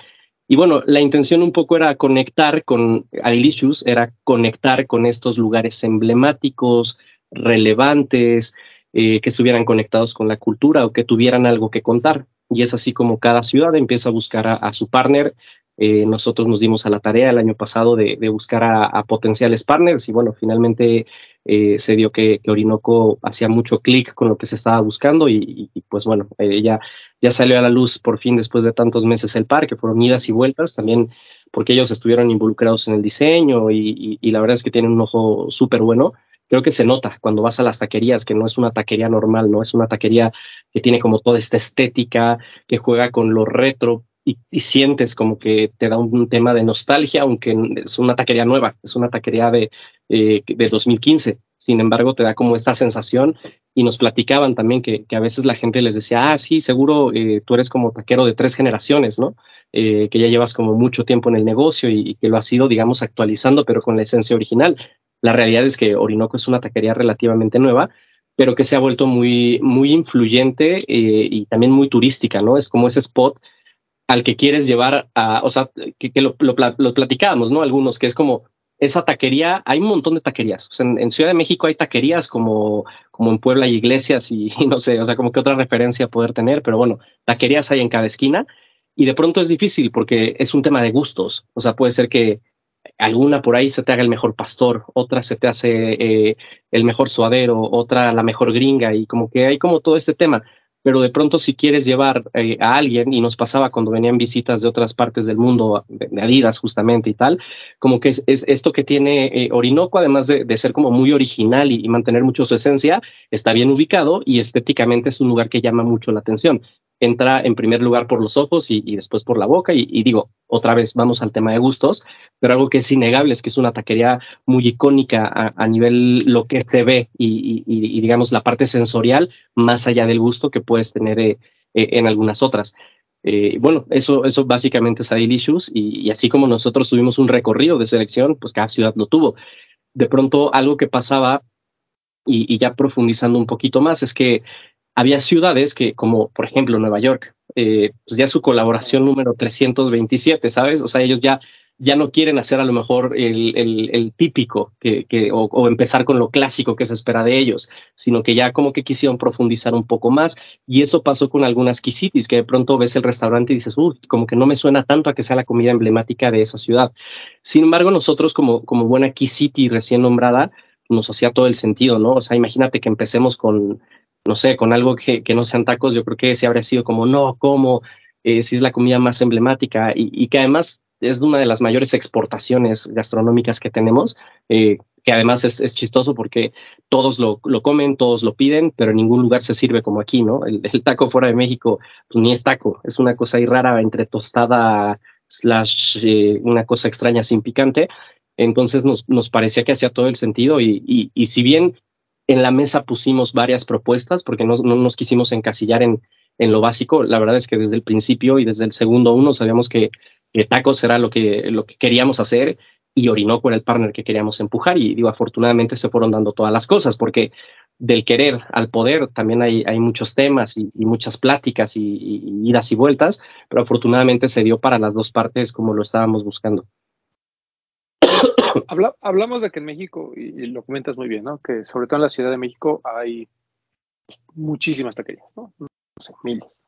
Y bueno, la intención un poco era conectar con Alicious, era conectar con estos lugares emblemáticos, relevantes, eh, que estuvieran conectados con la cultura o que tuvieran algo que contar. Y es así como cada ciudad empieza a buscar a su partner. Eh, nosotros nos dimos a la tarea el año pasado de, buscar a, potenciales partners y bueno, finalmente eh, se dio que, Orinoco hacía mucho clic con lo que se estaba buscando y, pues bueno, eh, ya, ya salió a la luz por fin después de tantos meses el par, que fueron idas y vueltas, también porque ellos estuvieron involucrados en el diseño y, y la verdad es que tienen un ojo súper bueno. Creo que se nota cuando vas a las taquerías, que no es una taquería normal, no es una taquería que tiene como toda esta estética, que juega con lo retro y, sientes como que te da un, tema de nostalgia, aunque es una taquería nueva, es una taquería de, eh, de 2015. Sin embargo, te da como esta sensación y nos platicaban también que, que a veces la gente les decía, ah, sí, seguro eh, tú eres como taquero de tres generaciones, ¿no? Eh, que ya llevas como mucho tiempo en el negocio y, que lo has ido, digamos, actualizando, pero con la esencia original. La realidad es que Orinoco es una taquería relativamente nueva, pero que se ha vuelto muy, muy influyente y también muy turística, ¿no? Es como ese spot al que quieres llevar a, o sea, que, lo, lo, platicábamos, ¿no? Algunos, que es como esa taquería, hay un montón de taquerías. En, Ciudad de México hay taquerías como, como en Puebla hay iglesias y, y, no sé, o sea, como que otra referencia poder tener, pero bueno, taquerías hay en cada esquina y de pronto es difícil porque es un tema de gustos. O sea, puede ser que alguna por ahí se te haga el mejor pastor, otra se te hace eh, el mejor suadero, otra la mejor gringa y como que hay como todo este tema. Pero de pronto si quieres llevar eh, a alguien, y nos pasaba cuando venían visitas de otras partes del mundo, de, Adidas justamente y tal, como que es, es esto que tiene eh, Orinoco, además de, de, ser como muy original y, y mantener mucho su esencia, está bien ubicado y estéticamente es un lugar que llama mucho la atención entra en primer lugar por los ojos y, después por la boca. Y, digo, otra vez vamos al tema de gustos, pero algo que es innegable es que es una taquería muy icónica a, nivel lo que se ve y, digamos la parte sensorial, más allá del gusto que puedes tener eh, eh, en algunas otras. Eh, bueno, eso, eso básicamente es Adilicious y, y así como nosotros tuvimos un recorrido de selección, pues cada ciudad lo tuvo. De pronto algo que pasaba y ya profundizando un poquito más es que había ciudades que, como por ejemplo Nueva York, eh, pues ya su colaboración número 327, ¿sabes? O sea, ellos ya, ya no quieren hacer a lo mejor el, el, el típico que, que, o, o, empezar con lo clásico que se espera de ellos, sino que ya como que quisieron profundizar un poco más. Y eso pasó con algunas Kisitis, que de pronto ves el restaurante y dices, uy, como que no me suena tanto a que sea la comida emblemática de esa ciudad. Sin embargo, nosotros como, como buena Kisiti recién nombrada, nos hacía todo el sentido, ¿no? O sea, imagínate que empecemos con no sé, con algo que, que no sean tacos, yo creo que sí habría sido como, no, ¿cómo? Eh, si es la comida más emblemática y, y, que además es una de las mayores exportaciones gastronómicas que tenemos, eh, que además es, es, chistoso porque todos lo, lo, comen, todos lo piden, pero en ningún lugar se sirve como aquí, ¿no? El, taco fuera de México pues, ni es taco, es una cosa ahí rara entre tostada slash eh, una cosa extraña sin picante. Entonces nos, nos parecía que hacía todo el sentido y, y, y si bien en la mesa pusimos varias propuestas porque no, no nos quisimos encasillar en, en, lo básico. La verdad es que desde el principio y desde el segundo uno sabíamos que, que tacos era lo que, lo que queríamos hacer y Orinoco era el partner que queríamos empujar. Y digo, afortunadamente se fueron dando todas las cosas porque del querer al poder también hay, hay muchos temas y, y muchas pláticas y, y, idas y vueltas, pero afortunadamente se dio para las dos partes como lo estábamos buscando. Habla, hablamos de que en México, y, y, lo comentas muy bien, ¿no? Que sobre todo en la Ciudad de México hay muchísimas taquerías, ¿no? No sé, miles.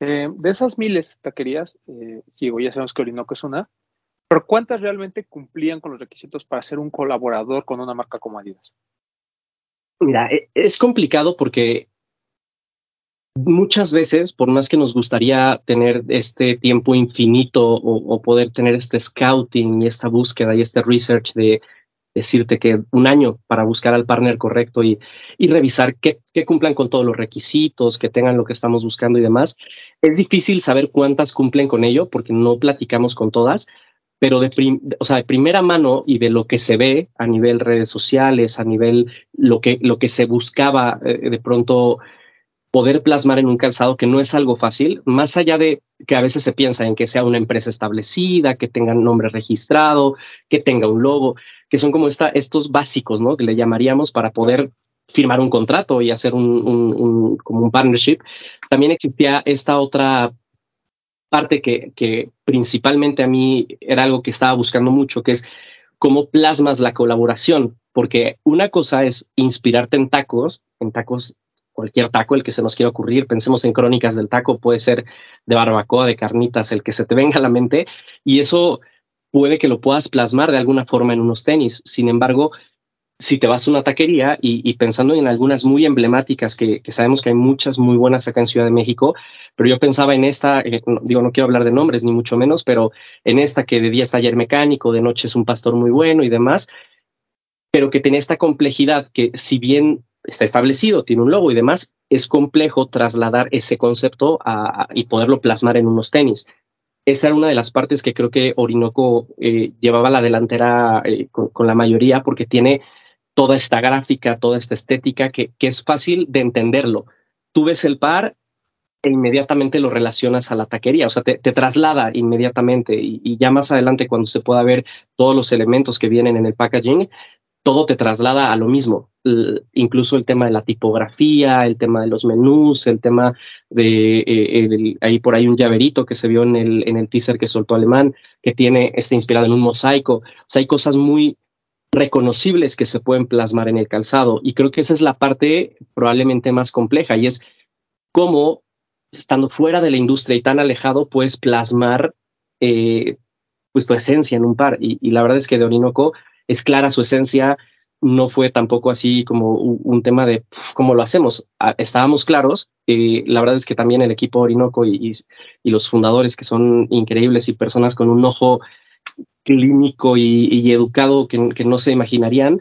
Eh, de esas miles taquerías, eh, digo, ya sabemos que Orinoco es una, pero ¿cuántas realmente cumplían con los requisitos para ser un colaborador con una marca como Adidas? Mira, e, es complicado porque muchas veces, por más que nos gustaría tener este tiempo infinito o, poder tener este scouting y esta búsqueda y este research de decirte que un año para buscar al partner correcto y, revisar que, que, cumplan con todos los requisitos, que tengan lo que estamos buscando y demás, es difícil saber cuántas cumplen con ello porque no platicamos con todas, pero de, prim, o sea, de primera mano y de lo que se ve a nivel redes sociales, a nivel lo que, lo que se buscaba eh, de pronto poder plasmar en un calzado que no es algo fácil, más allá de que a veces se piensa en que sea una empresa establecida, que tenga un nombre registrado, que tenga un logo, que son como esta, estos básicos, ¿no? Que le llamaríamos para poder firmar un contrato y hacer un, como un partnership. También existía esta otra parte que, que principalmente a mí era algo que estaba buscando mucho, que es cómo plasmas la colaboración, porque una cosa es inspirarte en tacos, en tacos cualquier taco, el que se nos quiera ocurrir, pensemos en crónicas del taco, puede ser de barbacoa, de carnitas, el que se te venga a la mente, y eso puede que lo puedas plasmar de alguna forma en unos tenis. Sin embargo, si te vas a una taquería y, pensando en algunas muy emblemáticas, que, sabemos que hay muchas muy buenas acá en Ciudad de México, pero yo pensaba en esta, eh, digo, no quiero hablar de nombres ni mucho menos, pero en esta que de día es taller mecánico, de noche es un pastor muy bueno y demás, pero que tiene esta complejidad que si bien está establecido, tiene un logo y demás, es complejo trasladar ese concepto y poderlo plasmar en unos tenis esa era una de las partes que creo que Orinoco eh, llevaba la delantera eh, con, la mayoría porque tiene toda esta gráfica, toda esta estética que, es fácil de entenderlo. Tú ves el par e inmediatamente lo relacionas a la taquería, o sea, te, traslada inmediatamente y, ya más adelante cuando se pueda ver todos los elementos que vienen en el packaging, todo te traslada a lo mismo. Incluso el tema de la tipografía, el tema de los menús, el tema de eh, ahí por ahí un llaverito que se vio en el, en el teaser que soltó Alemán, que tiene, está inspirado en un mosaico. O sea, hay cosas muy, reconocibles que se pueden plasmar en el calzado. Y creo que esa es la parte probablemente más compleja y es cómo, estando fuera de la industria y tan alejado, puedes plasmar eh, pues tu esencia en un par. Y, la verdad es que de Orinoco es clara su esencia, no fue tampoco así como un, tema de cómo lo hacemos. Estábamos claros. Eh, la verdad es que también el equipo Orinoco y, los fundadores, que son increíbles y personas con un ojo clínico y, educado que, no se imaginarían,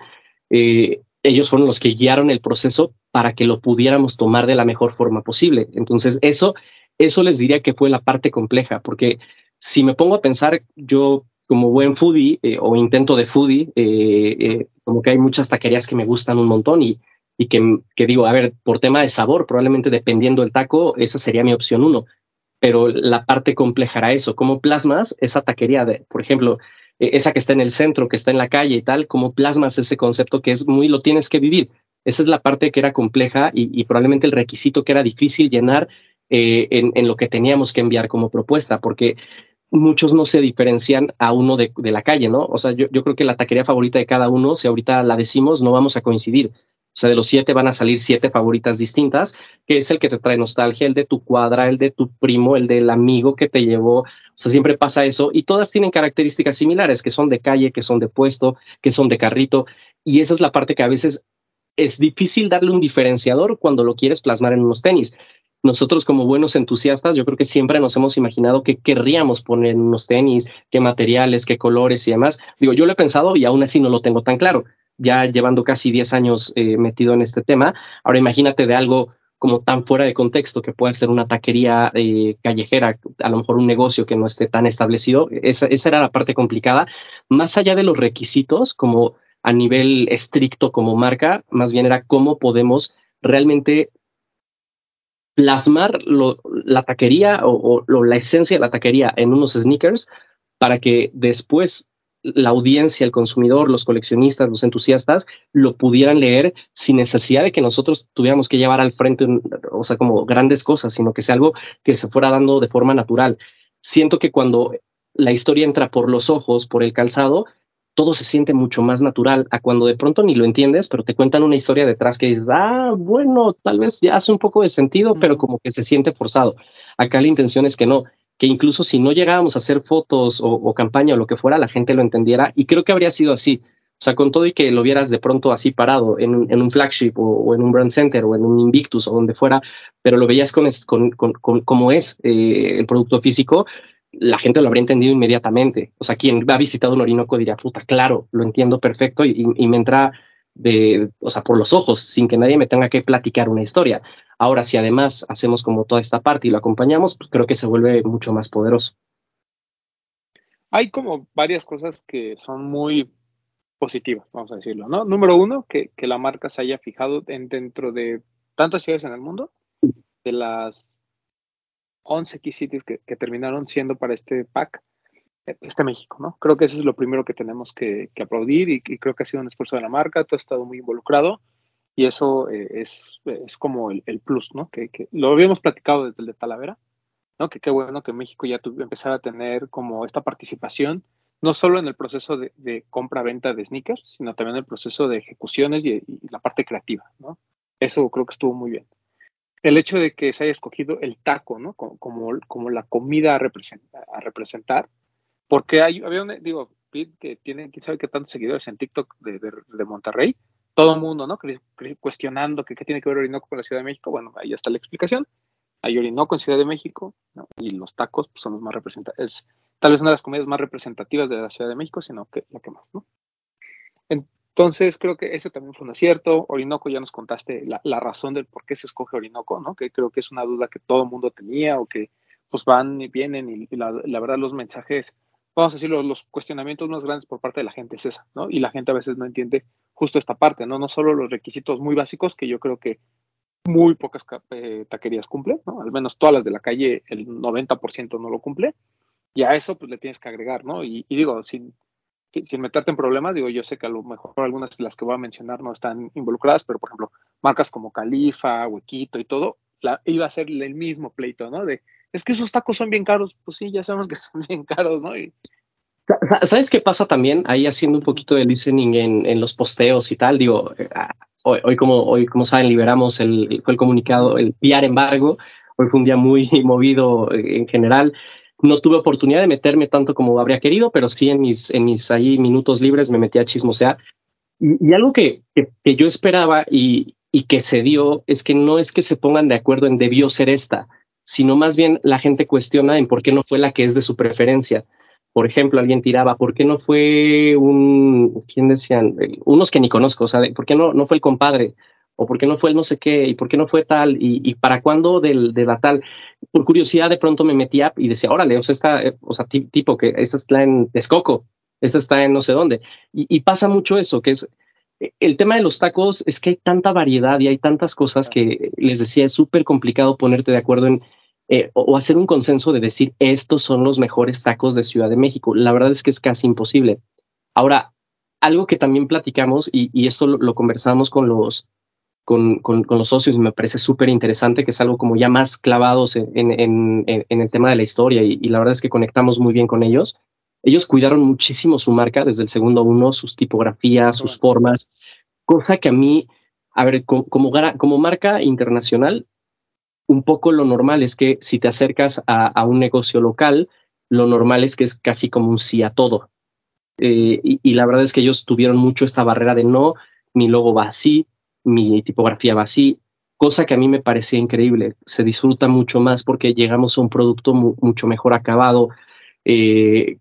eh, ellos fueron los que guiaron el proceso para que lo pudiéramos tomar de la mejor forma posible. Entonces, eso, eso les diría que fue la parte compleja, porque si me pongo a pensar, yo como buen foodie eh, o intento de foodie, eh, como que hay muchas taquerías que me gustan un montón y, y que, que, digo, a ver, por tema de sabor, probablemente dependiendo del taco, esa sería mi opción uno pero la parte compleja era eso, cómo plasmas esa taquería de, por ejemplo, e, esa que está en el centro, que está en la calle y tal, cómo plasmas ese concepto que es muy, lo tienes que vivir. Esa es la parte que era compleja y, probablemente el requisito que era difícil llenar eh, en, lo que teníamos que enviar como propuesta, porque muchos no se diferencian a uno de, la calle, ¿no? O sea, yo, yo, creo que la taquería favorita de cada uno, si ahorita la decimos, no vamos a coincidir. O sea, de los siete van a salir siete favoritas distintas, que es el que te trae nostalgia, el de tu cuadra, el de tu primo, el del amigo que te llevó. O sea, siempre pasa eso y todas tienen características similares, que son de calle, que son de puesto, que son de carrito. Y esa es la parte que a veces es difícil darle un diferenciador cuando lo quieres plasmar en unos tenis. Nosotros como buenos entusiastas, yo creo que siempre nos hemos imaginado que querríamos poner en unos tenis, qué materiales, qué colores y demás. Digo, yo lo he pensado y aún así no lo tengo tan claro ya llevando casi 10 años eh, metido en este tema. Ahora imagínate de algo como tan fuera de contexto que puede ser una taquería eh, callejera, a lo mejor un negocio que no esté tan establecido. Esa, esa era la parte complicada. Más allá de los requisitos, como a nivel estricto como marca, más bien era cómo podemos realmente plasmar la taquería o, la esencia de la taquería en unos sneakers para que después la audiencia, el consumidor, los coleccionistas, los entusiastas, lo pudieran leer sin necesidad de que nosotros tuviéramos que llevar al frente, o sea, como grandes cosas, sino que sea algo que se fuera dando de forma natural. Siento que cuando la historia entra por los ojos, por el calzado, todo se siente mucho más natural a cuando de pronto ni lo entiendes, pero te cuentan una historia detrás que dices, ah, bueno, tal vez ya hace un poco de sentido, pero como que se siente forzado. Acá la intención es que no, que incluso si no llegábamos a hacer fotos o, campaña o lo que fuera, la gente lo entendiera y creo que habría sido así. O sea, con todo y que lo vieras de pronto así parado en, un flagship o, en un brand center o en un Invictus o donde fuera, pero lo veías con, con, con, cómo es eh, el producto físico, la gente lo habría entendido inmediatamente. O sea, quien ha visitado un Orinoco diría, puta, claro, lo entiendo perfecto y, y me entra de, o sea, por los ojos, sin que nadie me tenga que platicar una historia. Ahora, si además hacemos como toda esta parte y lo acompañamos, pues creo que se vuelve mucho más poderoso. Hay como varias cosas que son muy positivas, vamos a decirlo, ¿no? Número uno, que, la marca se haya fijado en, dentro de tantas ciudades en el mundo, de las 11 key cities que, terminaron siendo para este pack, este México, ¿no? Creo que eso es lo primero que tenemos que, aplaudir y, y, creo que ha sido un esfuerzo de la marca, tú has estado muy involucrado y eso eh, es, es, como el, el plus, ¿no? Que, que, lo habíamos platicado desde el de Talavera, ¿no? Que qué bueno que México ya tuvo, empezara a tener como esta participación, no solo en el proceso de, de compra-venta de sneakers, sino también en el proceso de ejecuciones y, la parte creativa, ¿no? Eso creo que estuvo muy bien. El hecho de que se haya escogido el taco, ¿no? Como, como, la comida a representar, a representar porque hay, había un, digo, Pete, que tiene, quién sabe qué tantos seguidores en TikTok de, de, Monterrey, todo el mundo, ¿no? Cuestionando que qué tiene que ver Orinoco con la Ciudad de México. Bueno, ahí está la explicación. Hay Orinoco en Ciudad de México, ¿no? Y los tacos pues, son los más representativos. tal vez una de las comidas más representativas de la Ciudad de México, sino que la que más, ¿no? Entonces, creo que ese también fue un acierto. Orinoco, ya nos contaste la, razón del por qué se escoge Orinoco, ¿no? Que creo que es una duda que todo el mundo tenía o que pues van y vienen y, la, verdad los mensajes, vamos a decir, los, cuestionamientos más grandes por parte de la gente es esa, ¿no? Y la gente a veces no entiende justo esta parte, ¿no? No solo los requisitos muy básicos que yo creo que muy pocas eh, taquerías cumplen, ¿no? Al menos todas las de la calle, el 90% no lo cumple. Y a eso, pues le tienes que agregar, ¿no? Y, y digo, sin, sin meterte en problemas, digo, yo sé que a lo mejor algunas de las que voy a mencionar no están involucradas, pero por ejemplo, marcas como Califa, Huequito y todo, la, iba a ser el mismo pleito, ¿no? De, es que esos tacos son bien caros, pues sí, ya sabemos que son bien caros, ¿no? Y, ¿Sabes qué pasa también? Ahí haciendo un poquito de listening en, los posteos y tal, digo, eh, ah, hoy, como, hoy como saben, liberamos el, fue el comunicado, el PR embargo, hoy fue un día muy movido en general, no tuve oportunidad de meterme tanto como habría querido, pero sí en mis, en mis ahí minutos libres me metí a chismosear. Y, y algo que, que, yo esperaba y, y que se dio es que no es que se pongan de acuerdo en debió ser esta, sino más bien la gente cuestiona en por qué no fue la que es de su preferencia. Por ejemplo, alguien tiraba, ¿por qué no fue un, ¿quién decían? Unos que ni conozco, o sea, ¿por qué no, no fue el compadre? O por qué no fue el no sé qué, y por qué no fue tal, y, para cuándo del, de la tal. Por curiosidad, de pronto me metía y decía, órale, o sea, está, eh, o sea, tipo que esta está en Texcoco, esta está en no sé dónde. Y, pasa mucho eso, que es eh, el tema de los tacos, es que hay tanta variedad y hay tantas cosas que les decía, es súper complicado ponerte de acuerdo en. Eh, o, hacer un consenso de decir estos son los mejores tacos de Ciudad de México. La verdad es que es casi imposible. Ahora, algo que también platicamos, y, y esto lo, conversamos con los, con, con, los socios y me parece súper interesante, que es algo como ya más clavados en, en, en, el tema de la historia y, la verdad es que conectamos muy bien con ellos. Ellos cuidaron muchísimo su marca desde el segundo uno, sus tipografías, sus formas, cosa que a mí, a ver, como, como marca internacional, un poco lo normal es que si te acercas a, a un negocio local, lo normal es que es casi como un sí a todo. Eh, y, y, la verdad es que ellos tuvieron mucho esta barrera de no, mi logo va así, mi tipografía va así, cosa que a mí me parecía increíble. Se disfruta mucho más porque llegamos a un producto mucho mejor acabado, eh,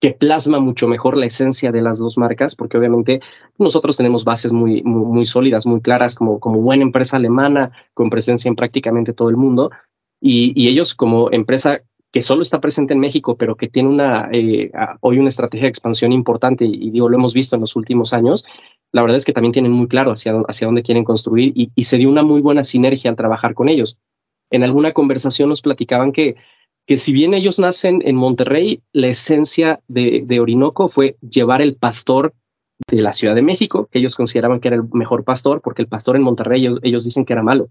que plasma mucho mejor la esencia de las dos marcas, porque obviamente nosotros tenemos bases muy, muy, sólidas, muy claras, como buena empresa alemana, con presencia en prácticamente todo el mundo, y, ellos como empresa que solo está presente en México, pero que tiene una, eh, hoy una estrategia de expansión importante, y digo, lo hemos visto en los últimos años, la verdad es que también tienen muy claro hacia, hacia dónde quieren construir y, se dio una muy buena sinergia al trabajar con ellos. En alguna conversación nos platicaban que, que si bien ellos nacen en Monterrey, la esencia de, de Orinoco fue llevar el pastor de la Ciudad de México, que ellos consideraban que era el mejor pastor, porque el pastor en Monterrey ellos, dicen que era malo.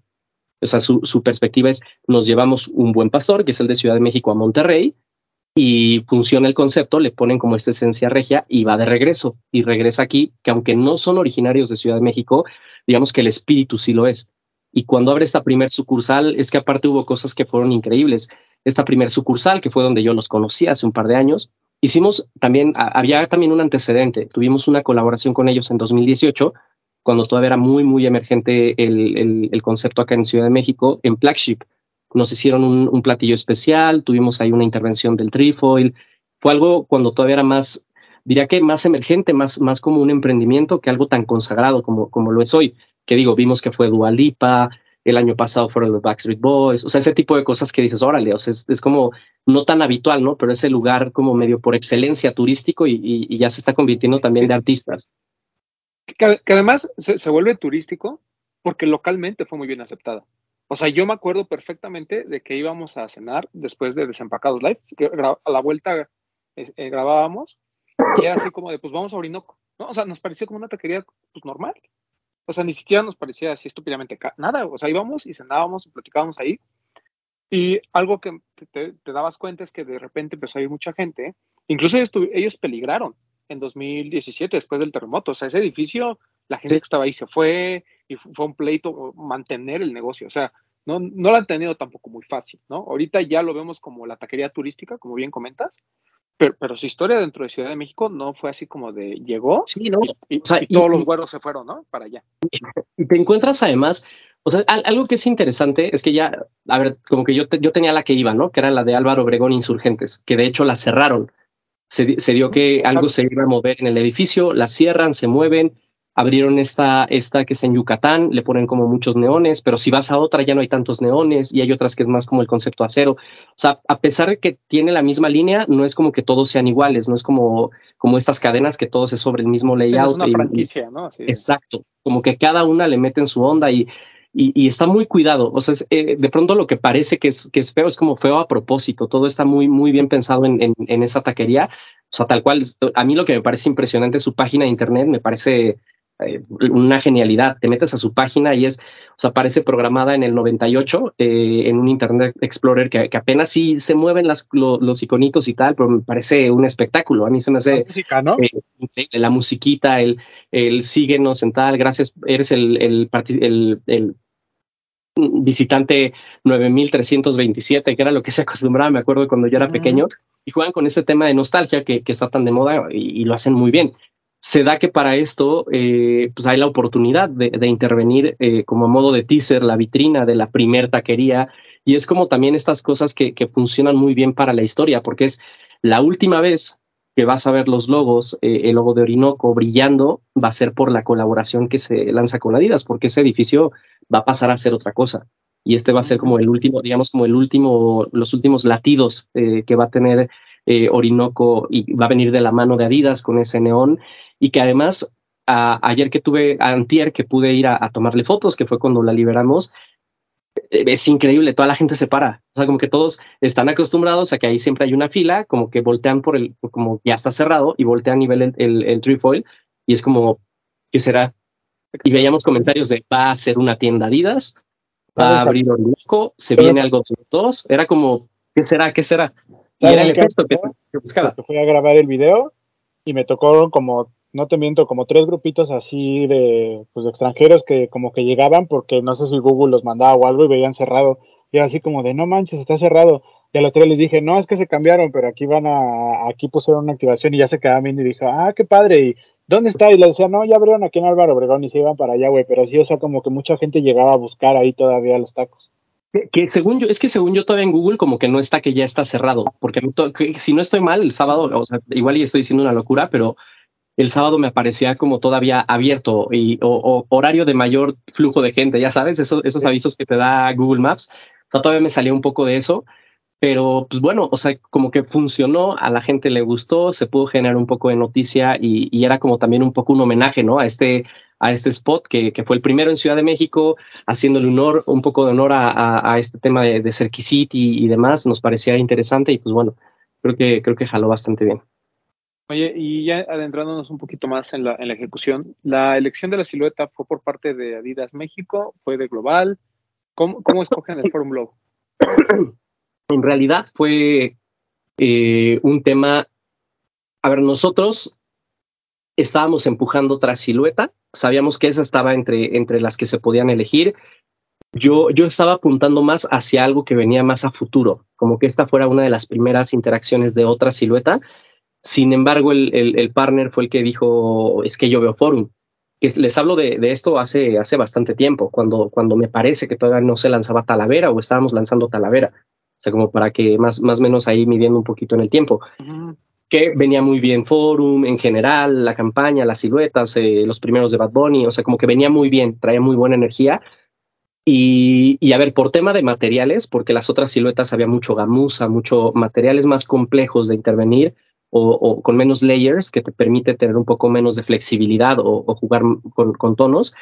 O sea, su, perspectiva es, nos llevamos un buen pastor, que es el de Ciudad de México a Monterrey, y funciona el concepto, le ponen como esta esencia regia y va de regreso y regresa aquí, que aunque no son originarios de Ciudad de México, digamos que el espíritu sí lo es. Y cuando abre esta primer sucursal, es que aparte hubo cosas que fueron increíbles. Esta primer sucursal, que fue donde yo los conocí hace un par de años, hicimos también, había también un antecedente. Tuvimos una colaboración con ellos en 2018, cuando todavía era muy, muy emergente el, el, concepto acá en Ciudad de México, en Flagship nos hicieron un, platillo especial, tuvimos ahí una intervención del Trifoil, fue algo cuando todavía era más, diría que más emergente, más, más como un emprendimiento que algo tan consagrado como, como lo es hoy, que digo, vimos que fue Dualipa, el año pasado fueron los Backstreet Boys, o sea, ese tipo de cosas que dices, órale, o sea, es, como no tan habitual, ¿no? Pero ese lugar como medio por excelencia turístico y, ya se está convirtiendo también de artistas. Que, además se, vuelve turístico porque localmente fue muy bien aceptada. O sea, yo me acuerdo perfectamente de que íbamos a cenar después de Desempacados Live, que a la vuelta eh, grabábamos, y era así como de, pues vamos a Orinoco, ¿no? O sea, nos parecía como una taquería, pues normal. O sea, ni siquiera nos parecía así estúpidamente nada. O sea, íbamos y cenábamos y platicábamos ahí. Y algo que te, dabas cuenta es que de repente empezó a ir mucha gente. Incluso ellos, ellos, peligraron en 2017, después del terremoto. O sea, ese edificio, la gente que estaba ahí se fue y fue un pleito mantener el negocio. O sea, no, no lo han tenido tampoco muy fácil, ¿no? Ahorita ya lo vemos como la taquería turística, como bien comentas, Pero, pero su historia dentro de Ciudad de México no fue así como de llegó Sí, ¿no? y, y- O sea, y todos los güeros se fueron, ¿no? Para allá. Y te encuentras además, o sea, al- algo que es interesante es que ya, a ver, como que yo, te- yo tenía la que iba, ¿no? Que era la de Álvaro Obregón Insurgentes, que de hecho la cerraron. Se, di- se dio que Exacto. algo se iba a mover en el edificio, la cierran, se mueven, abrieron esta, esta que está en Yucatán, le ponen como muchos neones, pero si vas a otra ya no hay tantos neones y hay otras que es más como el concepto acero. O sea, a pesar de que tiene la misma línea, no es como que todos sean iguales, no es como, como estas cadenas que todos es sobre el mismo Es layout. una y- y- franquicia, ¿no? Exacto, como que cada una le mete en su onda y, y, y está muy cuidado. O sea, es, eh, de pronto lo que parece que es, que es feo es como feo a propósito. Todo está muy, muy bien pensado en, en, en esa taquería. O sea, tal cual, a mí lo que me parece impresionante es su página de internet, me parece eh, una genialidad. Te metes a su página y es, o sea, parece programada en el 98 eh, en un Internet Explorer que, que apenas sí se mueven las, lo- los iconitos y tal, pero me parece un espectáculo. A mí se me hace La música, ¿no? eh, la musiquita, el, el síguenos en tal, gracias, eres el, el, el, el visitante 9327, que era lo que se acostumbraba, me acuerdo cuando yo era pequeño, y juegan con este tema de nostalgia que, que está tan de moda y, y lo hacen muy bien. Se da que para esto eh, pues hay la oportunidad de, de intervenir eh, como a modo de teaser, la vitrina de la primer taquería, y es como también estas cosas que, que funcionan muy bien para la historia, porque es la última vez que vas a ver los logos, eh, el logo de Orinoco brillando, va a ser por la colaboración que se lanza con Adidas, porque ese edificio va a pasar a ser otra cosa. Y este va a ser como el último, digamos, como el último, los últimos latidos eh, que va a tener eh, Orinoco y va a venir de la mano de Adidas con ese neón. Y que además, a- ayer que tuve, a antier que pude ir a, a tomarle fotos, que fue cuando la liberamos, eh, es increíble, toda la gente se para. O sea, como que todos están acostumbrados a que ahí siempre hay una fila, como que voltean por el, como ya está cerrado y voltean y ven el, el, el trefoil y es como, ¿qué será? Y veíamos comentarios de, va a ser una tienda Adidas, va a abrir Orinoco, se viene algo de los dos. Era como, ¿qué será? ¿Qué será? Y ¿Sabes era el efecto que, buscaba. Fui a grabar el video y me tocó como, no te miento, como tres grupitos así de, pues, de extranjeros que como que llegaban porque no sé si Google los mandaba o algo y veían cerrado. Y era así como de, no manches, está cerrado. Y a los tres les dije, no, es que se cambiaron, pero aquí van a, aquí pusieron una activación y ya se quedaban viendo y dije, ah, qué padre. Y, ¿dónde está? Y les decía, no, ya abrieron aquí en Álvaro Obregón y se iban para allá, güey. Pero sí, o sea, como que mucha gente llegaba a buscar ahí todavía los tacos. Que, que según yo, es que según yo todavía en Google como que no está que ya está cerrado, porque que si no estoy mal, el sábado, o sea, igual y estoy diciendo una locura, pero el sábado me aparecía como todavía abierto y o, o horario de mayor flujo de gente, ya sabes, esos, esos avisos que te da Google Maps, o sea, todavía me salió un poco de eso, pero pues bueno, o sea, como que funcionó, a la gente le gustó, se pudo generar un poco de noticia y, y era como también un poco un homenaje, ¿no? A este, a este spot que, que fue el primero en Ciudad de México, haciéndole honor, un poco de honor a, a, a este tema de, de City y demás, nos parecía interesante y pues bueno, creo que, creo que jaló bastante bien. Oye, y ya adentrándonos un poquito más en la, en la ejecución, la elección de la silueta fue por parte de Adidas México, fue de Global. ¿Cómo, cómo escogen el Forum Low? En realidad fue eh, un tema, a ver, nosotros estábamos empujando otra silueta, sabíamos que esa estaba entre, entre las que se podían elegir. Yo, yo estaba apuntando más hacia algo que venía más a futuro, como que esta fuera una de las primeras interacciones de otra silueta. Sin embargo, el, el, partner fue el que dijo, es que yo veo Forum. Les hablo de, de, esto hace, hace bastante tiempo, cuando, cuando me parece que todavía no se lanzaba Talavera o estábamos lanzando Talavera. O sea, como para que más, más menos ahí midiendo un poquito en el tiempo. Uh -huh. Que venía muy bien Forum en general, la campaña, las siluetas, eh, los primeros de Bad Bunny, o sea, como que venía muy bien, traía muy buena energía. Y, y, a ver, por tema de materiales, porque las otras siluetas había mucho gamuza, mucho materiales más complejos de intervenir o, o, con menos layers que te permite tener un poco menos de flexibilidad o, o jugar con, con, tonos.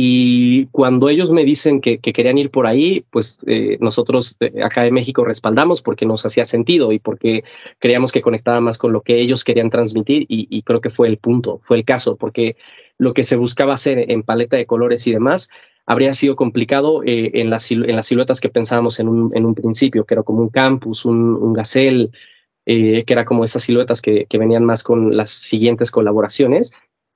Y cuando ellos me dicen que, que querían ir por ahí, pues eh, nosotros eh, acá en México respaldamos porque nos hacía sentido y porque creíamos que conectaba más con lo que ellos querían transmitir y, creo que fue el punto, fue el caso, porque lo que se buscaba hacer en paleta de colores y demás habría sido complicado eh, en, las, siluetas que pensábamos en un, en un, principio, que era como un campus, un, un eh, que era como estas siluetas que, venían más con las siguientes colaboraciones.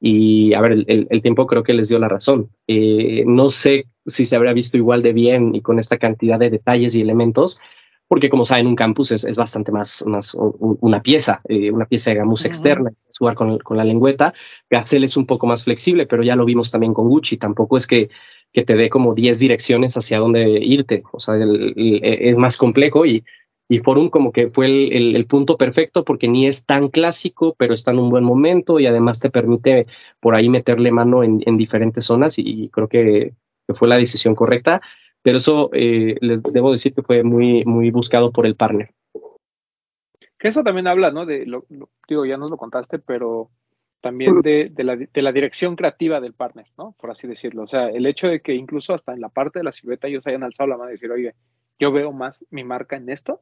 Y a ver, el, el tiempo creo que les dio la razón. Eh, no sé si se habría visto igual de bien y con esta cantidad de detalles y elementos, porque como saben, un campus es, es bastante más, más una pieza, eh, una pieza de gamuza Ujú. externa, puedes jugar con, con la lengüeta. Gazelle es un poco más flexible, pero ya lo vimos también con Gucci, tampoco es que, que te dé como 10 direcciones hacia dónde irte, o sea, el- es más complejo y, y Forum como que fue el, el- punto perfecto porque ni es tan clásico, pero está en un buen momento y además te permite por ahí meterle mano en, en diferentes zonas y, creo que, que fue la decisión correcta. Pero eso eh, les debo decir que fue muy, muy buscado por el partner. Que eso también habla, ¿no? De lo, lo- digo, ya nos lo contaste, pero también de, de la, de la dirección creativa del partner, ¿no? Por así decirlo. O sea, el hecho de que incluso hasta en la parte de la silueta ellos hayan alzado la mano y decir, oye, yo veo más mi marca en esto,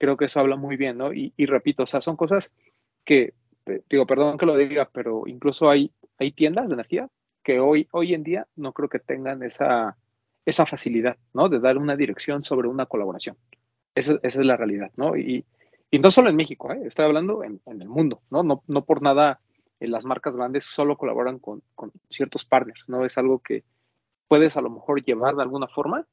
creo que eso habla muy bien, ¿no? Y, repito, o sea, son cosas que, digo, perdón que lo diga, pero incluso hay, hay tiendas de energía que hoy, hoy en día no creo que tengan esa, esa facilidad, ¿no? De dar una dirección sobre una colaboración. Esa, esa es la realidad, ¿no? Y, no solo en México, ¿eh? estoy hablando en, en el mundo, ¿no? ¿no? No por nada eh, las marcas grandes solo colaboran con, con ciertos partners, ¿no? Es algo que puedes a lo mejor llevar de alguna forma,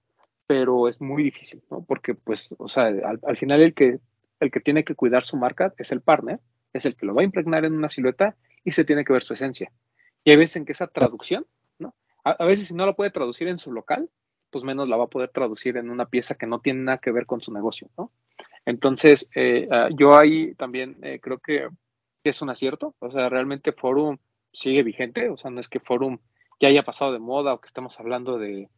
pero es muy difícil, ¿no? Porque, pues, o sea, al, al final el que, el que tiene que cuidar su marca es el partner, es el que lo va a impregnar en una silueta y se tiene que ver su esencia. Y hay veces en que esa traducción, ¿no? A, veces si no la puede traducir en su local, pues menos la va a poder traducir en una pieza que no tiene nada que ver con su negocio, ¿no? Entonces, eh, uh, yo ahí también eh, creo que es un acierto, o sea, realmente Forum sigue vigente, o sea, no es que Forum ya haya pasado de moda o que estemos hablando de,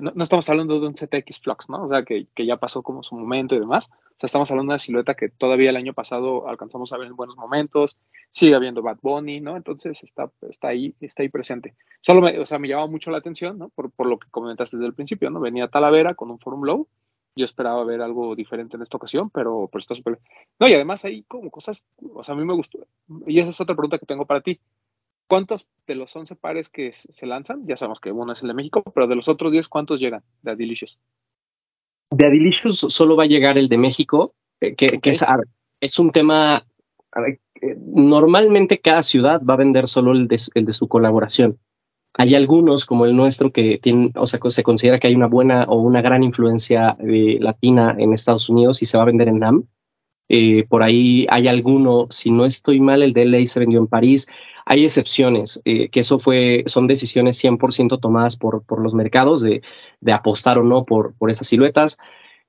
no, estamos hablando de un ZX Flux, ¿no? O sea, que, que, ya pasó como su momento y demás. O sea, estamos hablando de una silueta que todavía el año pasado alcanzamos a ver en buenos momentos, sigue habiendo Bad Bunny, ¿no? Entonces está, está ahí, está ahí presente. Solo me, o sea, me llamaba mucho la atención, ¿no? Por, por lo que comentaste desde el principio, ¿no? Venía Talavera con un Forum Low. Yo esperaba ver algo diferente en esta ocasión, pero, pero está súper No, y además hay como cosas, o sea, a mí me gustó. Y esa es otra pregunta que tengo para ti. ¿Cuántos de los 11 pares que se lanzan? Ya sabemos que uno es el de México, pero de los otros 10, ¿cuántos llegan de Adilicious? De Adilicious solo va a llegar el de México, que, okay. que es, ver, es, un tema. Ver, normalmente cada ciudad va a vender solo el de, el de, su colaboración. Hay algunos, como el nuestro, que tienen, o sea, se considera que hay una buena o una gran influencia eh, latina en Estados Unidos y se va a vender en NAM. Eh, por ahí hay alguno, si no estoy mal, el de LA se vendió en París. Hay excepciones, eh, que eso fue, son decisiones 100% tomadas por, por los mercados de, de, apostar o no por, por esas siluetas.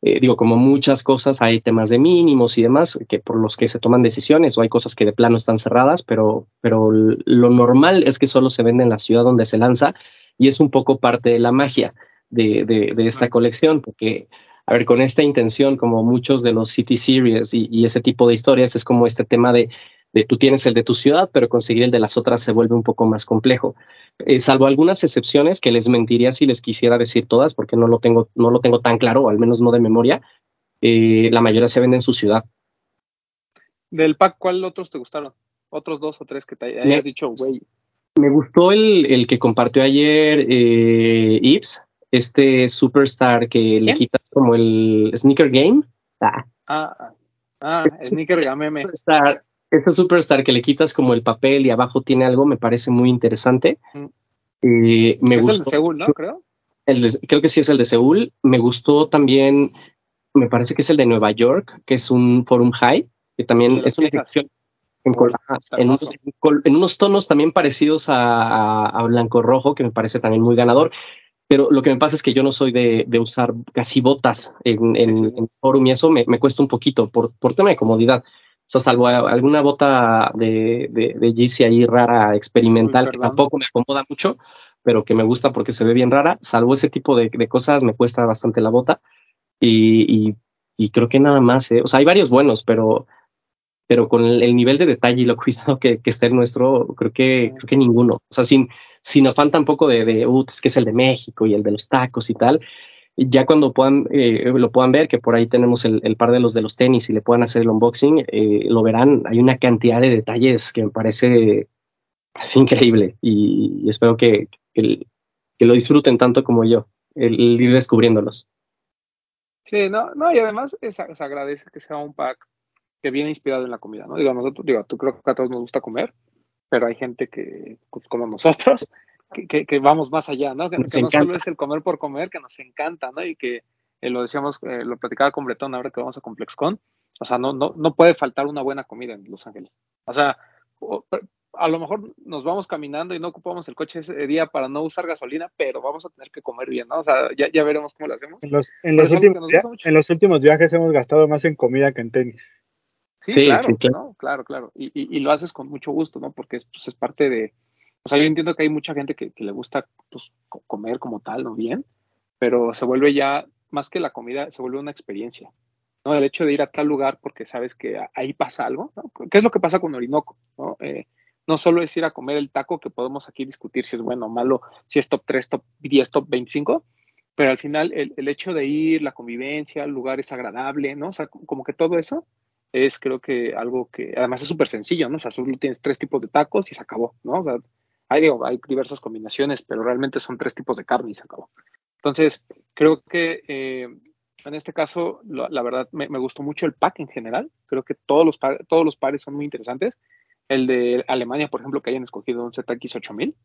Eh, digo, como muchas cosas, hay temas de mínimos y demás que por los que se toman decisiones, o hay cosas que de plano están cerradas, pero, pero lo normal es que solo se vende en la ciudad donde se lanza y es un poco parte de la magia de, de, de esta colección, porque a ver, con esta intención, como muchos de los City Series y, y, ese tipo de historias, es como este tema de, de, tú tienes el de tu ciudad, pero conseguir el de las otras se vuelve un poco más complejo. Eh, salvo algunas excepciones que les mentiría si les quisiera decir todas, porque no lo tengo, no lo tengo tan claro, al menos no de memoria. Eh, la mayoría se vende en su ciudad. Del pack, ¿cuál otros te gustaron? Otros dos o tres que te hayas me, dicho, güey. Me gustó el, el, que compartió ayer eh, Ibs, este superstar que ¿Quién? le quitas como el sneaker game. Ah, ah, ah sneaker game. Superstar, este superstar que le quitas como el papel y abajo tiene algo, me parece muy interesante. Mm. Eh, me es gustó. el de Seúl, ¿no? Creo. El de, creo que sí es el de Seúl. Me gustó también, me parece que es el de Nueva York, que es un Forum High, que también es una edición en, oh, en, unos, en, unos, tonos también parecidos a, a, a blanco rojo, que me parece también muy ganador pero lo que me pasa es que yo no soy de, de usar casi botas en, en, sí, sí. en, forum y eso me, me, cuesta un poquito por, por tema de comodidad. O sea, salvo alguna bota de, de, de Yeezy ahí rara, experimental, que tampoco me acomoda mucho, pero que me gusta porque se ve bien rara, salvo ese tipo de, de cosas, me cuesta bastante la bota. Y, y, y, creo que nada más, ¿eh? O sea, hay varios buenos, pero, pero con el, el nivel de detalle y lo cuidado que, que está el nuestro, creo que, creo que ninguno. O sea, sin, sin afán tampoco de, de uh, es que es el de México y el de los tacos y tal. Ya cuando puedan, eh, lo puedan ver, que por ahí tenemos el, el, par de los de los tenis y le puedan hacer el unboxing, eh, lo verán. Hay una cantidad de detalles que me parece es increíble y, y espero que, que, que, lo disfruten tanto como yo, el, el ir descubriéndolos. Sí, no, no, y además es, se agradece que sea un pack que viene inspirado en la comida, ¿no? Digo, nosotros, digo, tú creo que a todos nos gusta comer, pero hay gente que, pues, como nosotros, que, que, que, vamos más allá, ¿no? Que, que no solo es el comer por comer, que nos encanta, ¿no? Y que, eh, lo decíamos, eh, lo platicaba con Bretón ahora que vamos a ComplexCon, o sea, no, no, no puede faltar una buena comida en Los Ángeles. O sea, o- a lo mejor nos vamos caminando y no ocupamos el coche ese día para no usar gasolina, pero vamos a tener que comer bien, ¿no? O sea, ya, ya veremos cómo lo hacemos. En los, en los últimos, en los últimos viajes hemos gastado más en comida que en tenis. Sí, Sí, claro, sí, claro. ¿no? Claro, claro. Y, y, y lo haces con mucho gusto, ¿no? Porque es, pues, es parte de... O sea, yo entiendo que hay mucha gente que, que le gusta pues, co- comer como tal, ¿no? Bien, pero se vuelve ya, más que la comida, se vuelve una experiencia, ¿no? El hecho de ir a tal lugar porque sabes que ahí pasa algo, ¿no? ¿Qué es lo que pasa con Orinoco, ¿no? Eh, no solo es ir a comer el taco que podemos aquí discutir si es bueno o malo, si es top 3, top 10, top 25, pero al final el, el hecho de ir, la convivencia, el lugar es agradable, ¿no? O sea, como que todo eso es creo que algo que además es súper sencillo, ¿no? O sea, solo tienes tres tipos de tacos y se acabó, ¿no? O sea, hay, digo, hay diversas combinaciones, pero realmente son tres tipos de carne y se acabó. Entonces, creo que eh, en este caso, lo- la verdad, me, me gustó mucho el pack en general. Creo que todos los, todos los pares son muy interesantes. El de Alemania, por ejemplo, que hayan escogido un ZX8000,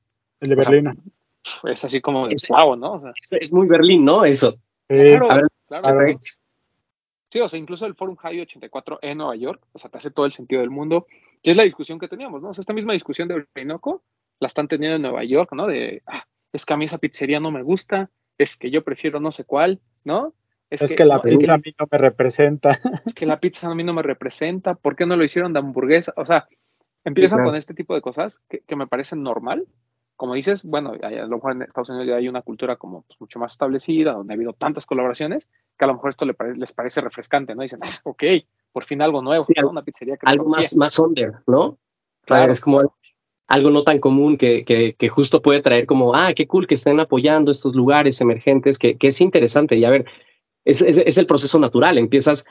El de O sea, es así como de wow, ¿no? O sea, Es, es muy Berlín, ¿no? Eso. Sí, claro, a ver, claro, claro. claro. Sí, o sea, incluso el Forum High 84 en Nueva York, o sea, te hace todo el sentido del mundo, que es la discusión que teníamos, ¿no? O sea, esta misma discusión de Orinoco la están teniendo en Nueva York, ¿no? De, ah, es que a mí esa pizzería no me gusta, es que yo prefiero no sé cuál, ¿no? es que, la no, pizza a mí no me representa. es que la pizza a mí no me representa, ¿por qué no lo hicieron de hamburguesa? O sea, empiezan claro. con este tipo de cosas que, que me parecen normal. Como dices, bueno, a lo mejor en Estados Unidos ya hay una cultura como pues, mucho más establecida, donde ha habido tantas colaboraciones, que a lo mejor esto le pare- les parece refrescante, ¿no? Dicen, ah, ok, por fin algo nuevo, Sí, Una pizzería que Algo más, más under, ¿no? Claro, es como algo no tan común que, que, que justo puede traer como, ah, qué cool que estén apoyando estos lugares emergentes, que, que es interesante. Y a ver, es, es, es el proceso natural. Empiezas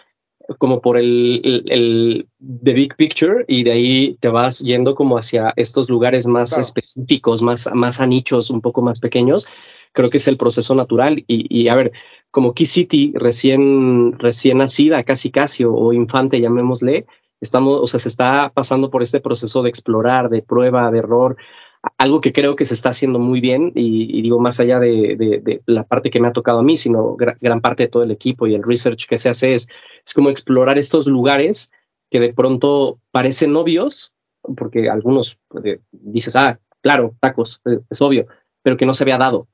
como por el, el, el the big picture y de ahí te vas yendo como hacia estos lugares más Claro. específicos, más, más a nichos, un poco más pequeños. Creo que es el proceso natural. Y, y a ver, como Key City recién, recién nacida, casi casi, o, infante, llamémosle, estamos, o sea, se está pasando por este proceso de explorar, de prueba, de error, algo que creo que se está haciendo muy bien y, digo más allá de, la parte que me ha tocado a mí, sino gran, parte de todo el equipo y el research que se hace es, es como explorar estos lugares que de pronto parecen obvios, porque algunos pues, dices, ah, claro, tacos, es, es obvio, pero que no se había dado.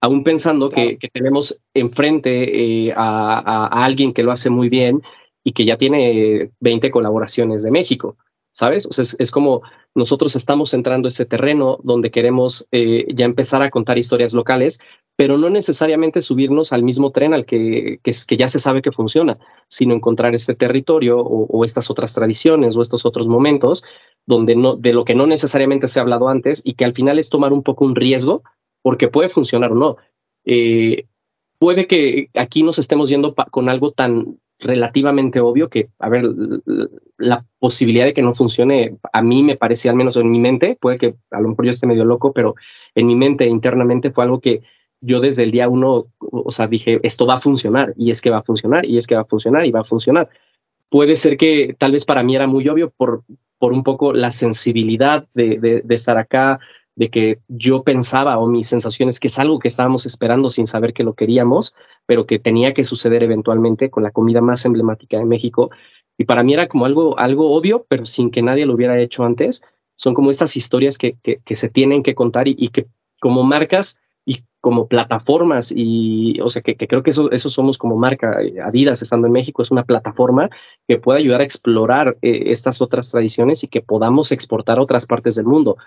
Aún pensando claro. que, que, tenemos enfrente eh, a, alguien que lo hace muy bien y que ya tiene 20 colaboraciones de México. ¿sabes? O sea, es, es, como nosotros estamos entrando a ese terreno donde queremos eh, ya empezar a contar historias locales, pero no necesariamente subirnos al mismo tren al que, que, que ya se sabe que funciona, sino encontrar este territorio o, o, estas otras tradiciones o estos otros momentos donde no, de lo que no necesariamente se ha hablado antes y que al final es tomar un poco un riesgo porque puede funcionar o no. Eh, puede que aquí nos estemos yendo con algo tan relativamente obvio que, a ver, la posibilidad de que no funcione, a mí me parece, al menos en mi mente, puede que a lo mejor yo esté medio loco, pero en mi mente internamente fue algo que yo desde el día uno, o sea, dije, esto va a funcionar, y es que va a funcionar, y es que va a funcionar, y va a funcionar. Puede ser que tal vez para mí era muy obvio por, por un poco la sensibilidad de estar acá, de que yo pensaba o mis sensaciones que es algo que estábamos esperando sin saber que lo queríamos, pero que tenía que suceder eventualmente con la comida más emblemática de México. Y para mí era como algo, algo obvio, pero sin que nadie lo hubiera hecho antes. Son como estas historias que, que, se tienen que contar y, que como marcas y como plataformas, y o sea, que, creo que eso, eso somos como marca. Adidas, estando en México, es una plataforma que puede ayudar a explorar eh, estas otras tradiciones y que podamos exportar a otras partes del mundo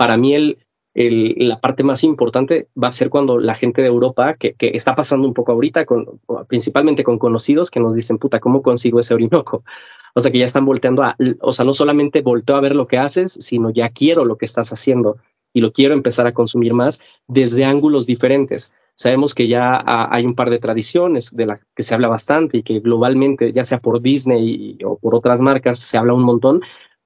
para mí la parte más importante va a ser cuando la gente de Europa, que, está pasando un poco ahorita, principalmente con conocidos que nos dicen, puta, ¿cómo consigo ese Orinoco? O sea, que ya están volteando a, o sea, no solamente volteo a ver lo que haces, sino ya quiero lo que estás haciendo y lo quiero empezar a consumir más desde ángulos diferentes. Sabemos que ya hay un par de tradiciones de las que se habla bastante y que globalmente, ya sea por Disney o por otras marcas, se habla un montón,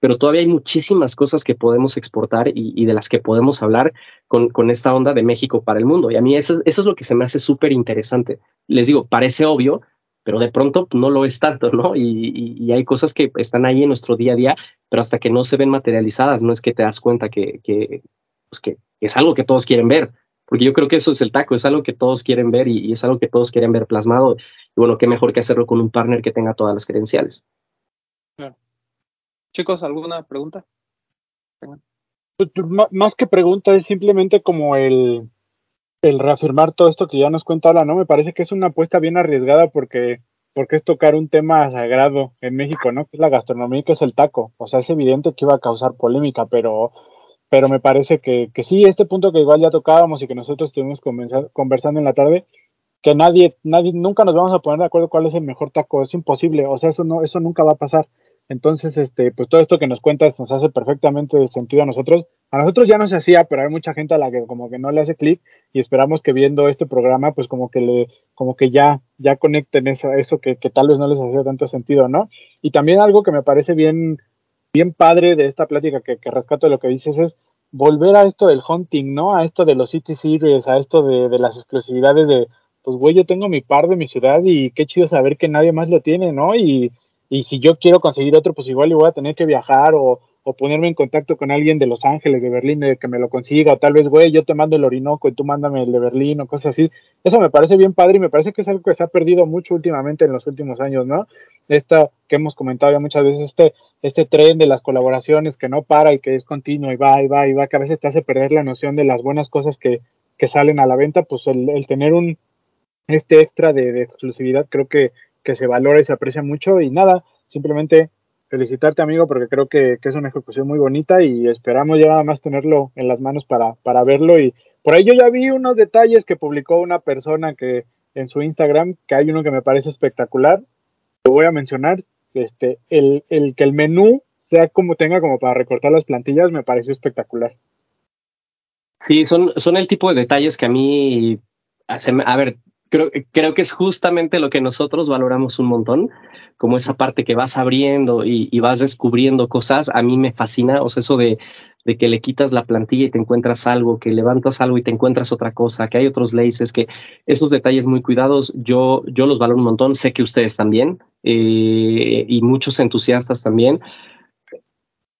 pero todavía hay muchísimas cosas que podemos exportar y, de las que podemos hablar con, esta onda de México para el mundo. Y a mí eso, eso es lo que se me hace súper interesante. Les digo, parece obvio, pero de pronto no lo es tanto, ¿no? Y, hay cosas que están ahí en nuestro día a día, pero hasta que no se ven materializadas, no es que te das cuenta que, que, pues que es algo que todos quieren ver, porque yo creo que eso es el taco, es algo que todos quieren ver y, y es algo que todos quieren ver plasmado. Y bueno, qué mejor que hacerlo con un partner que tenga todas las credenciales. Chicos, ¿alguna pregunta? Pues, pues, má- más que pregunta, es simplemente como el, reafirmar todo esto que ya nos cuenta Ala, ¿no? Me parece que es una apuesta bien arriesgada porque, porque es tocar un tema sagrado en México, ¿no? Que es la gastronomía y que es el taco. O sea, es evidente que iba a causar polémica, pero, pero me parece que, que sí, este punto que igual ya tocábamos y que nosotros estuvimos conversa- conversando en la tarde, que nadie, nadie, nunca nos vamos a poner de acuerdo cuál es el mejor taco, es imposible, o sea, eso no, eso nunca va a pasar. Entonces, este, pues todo esto que nos cuentas nos hace perfectamente sentido a nosotros. A nosotros ya no se hacía, pero hay mucha gente a la que como que no le hace clic y esperamos que viendo este programa, pues como que le, como que ya, ya conecten eso, eso que, que tal vez no les hacía tanto sentido, ¿no? Y también algo que me parece bien, bien padre de esta plática que, que rescato de lo que dices es volver a esto del hunting, ¿no? A esto de los City Series, a esto de, de las exclusividades de, pues güey, yo tengo mi par de mi ciudad y qué chido saber que nadie más lo tiene, ¿no? Y, y si yo quiero conseguir otro, pues igual voy a tener que viajar o, o ponerme en contacto con alguien de Los Ángeles, de Berlín, de que me lo consiga, o tal vez, güey, yo te mando el Orinoco y tú mándame el de Berlín o cosas así. Eso me parece bien padre y me parece que es algo que se ha perdido mucho últimamente en los últimos años, ¿no? Esta que hemos comentado ya muchas veces, este, este tren de las colaboraciones que no para y que es continuo y va y va y va, que a veces te hace perder la noción de las buenas cosas que, que salen a la venta, pues el, el tener un este extra de exclusividad creo que, que se valora y se aprecia mucho. Y nada, simplemente felicitarte amigo porque creo que, que es una ejecución muy bonita y esperamos ya nada más tenerlo en las manos para, para verlo. Y por ahí yo ya vi unos detalles que publicó una persona que en su Instagram, que hay uno que me parece espectacular, lo voy a mencionar, este, el, el que el menú sea como tenga como para recortar las plantillas me pareció espectacular. Sí, son, son el tipo de detalles que a mí a ver, creo, creo que es justamente lo que nosotros valoramos un montón, como esa parte que vas abriendo y, y vas descubriendo cosas, a mí me fascina, o sea, eso de, de que le quitas la plantilla y te encuentras algo, que levantas algo y te encuentras otra cosa, que hay otros laces, que esos detalles muy cuidados, yo, yo los valoro un montón, sé que ustedes también, eh, y muchos entusiastas también.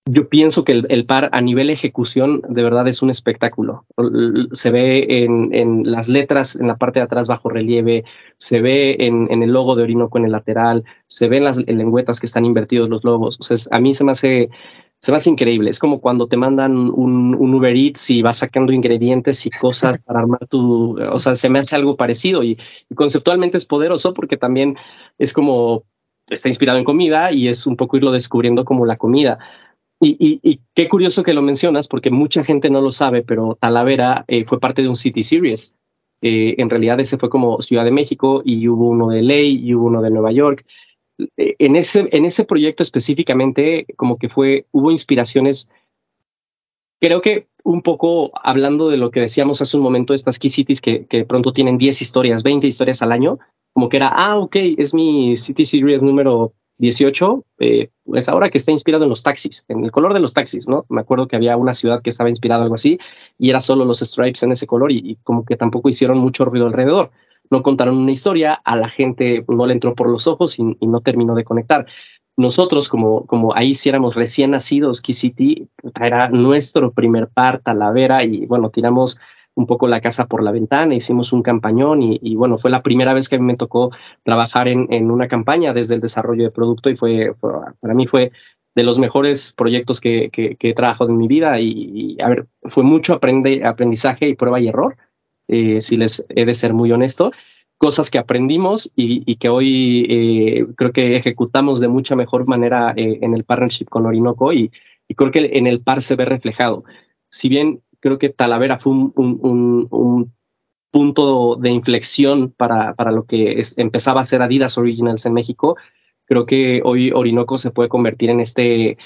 Yo pienso que el, par a nivel ejecución de verdad es un espectáculo. Se ve en, en, las letras en la parte de atrás bajo relieve, se ve en, en el logo de Orinoco en el lateral, se ven las lengüetas que están invertidos los logos. O sea, a mí se me hace se me hace increíble. Es como cuando te mandan un, Uber Eats y vas sacando ingredientes y cosas para armar tu, o sea, se me hace algo parecido y conceptualmente es poderoso porque también es como está inspirado en comida y es un poco irlo descubriendo como la comida. Y, y, y, qué curioso que lo mencionas, porque mucha gente no lo sabe, pero Talavera eh, fue parte de un City Series. Eh, en realidad ese fue como Ciudad de México y hubo uno de LA y hubo uno de Nueva York. Eh, en, ese, en ese proyecto específicamente, como que fue, hubo inspiraciones, creo que un poco hablando de lo que decíamos hace un momento, estas Key Cities que, que pronto tienen 10 historias, 20 historias al año, como que era, ah, ok, es mi City Series número 18, eh, pues ahora que está inspirado en los taxis, en el color de los taxis, ¿no? Me acuerdo que había una ciudad que estaba inspirada algo así y era solo los stripes en ese color y, como que tampoco hicieron mucho ruido alrededor. No contaron una historia, a la gente no le entró por los ojos y, y no terminó de conectar. Nosotros, como, como ahí si éramos recién nacidos, Key City, era nuestro primer par, Talavera, y bueno, tiramos un poco la casa por la ventana, hicimos un campañón y, bueno, fue la primera vez que a mí me tocó trabajar en, en una campaña desde el desarrollo de producto y fue, para mí fue de los mejores proyectos que, que, que he trabajado en mi vida y, a ver, fue mucho aprende, aprendizaje y prueba y error, eh, si les he de ser muy honesto, cosas que aprendimos y, y que hoy eh, creo que ejecutamos de mucha mejor manera eh, en el partnership con Orinoco y, y creo que en el par se ve reflejado. Si bien creo que Talavera fue un, un, un, un punto de inflexión para, para lo que empezaba a ser Adidas Originals en México. Creo que hoy Orinoco se puede convertir en este,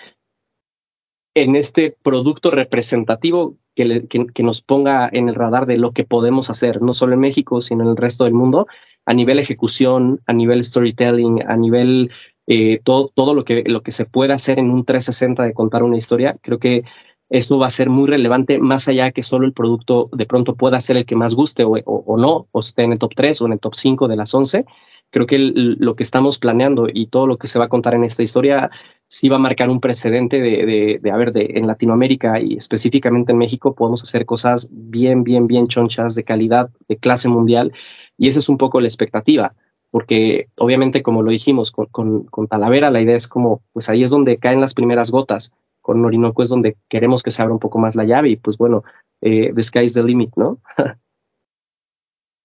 en este producto representativo que, le, que, que, nos ponga en el radar de lo que podemos hacer, no solo en México, sino en el resto del mundo, a nivel ejecución, a nivel storytelling, a nivel eh, todo, todo lo, que, lo que se puede hacer en un 360 de contar una historia. Creo que esto va a ser muy relevante más allá que solo el producto de pronto pueda ser el que más guste o, o, no, o esté en el top 3 o en el top 5 de las 11. Creo que lo que estamos planeando y todo lo que se va a contar en esta historia sí va a marcar un precedente de, de, de, a ver, en Latinoamérica y específicamente en México podemos hacer cosas bien, bien, bien chonchas, de calidad, de clase mundial, y esa es un poco la expectativa, porque obviamente, como lo dijimos, con, con, con Talavera la idea es como, pues ahí es donde caen las primeras gotas, con Orinoco es donde queremos que se abra un poco más la llave, y pues bueno, eh, the sky's the limit, ¿no?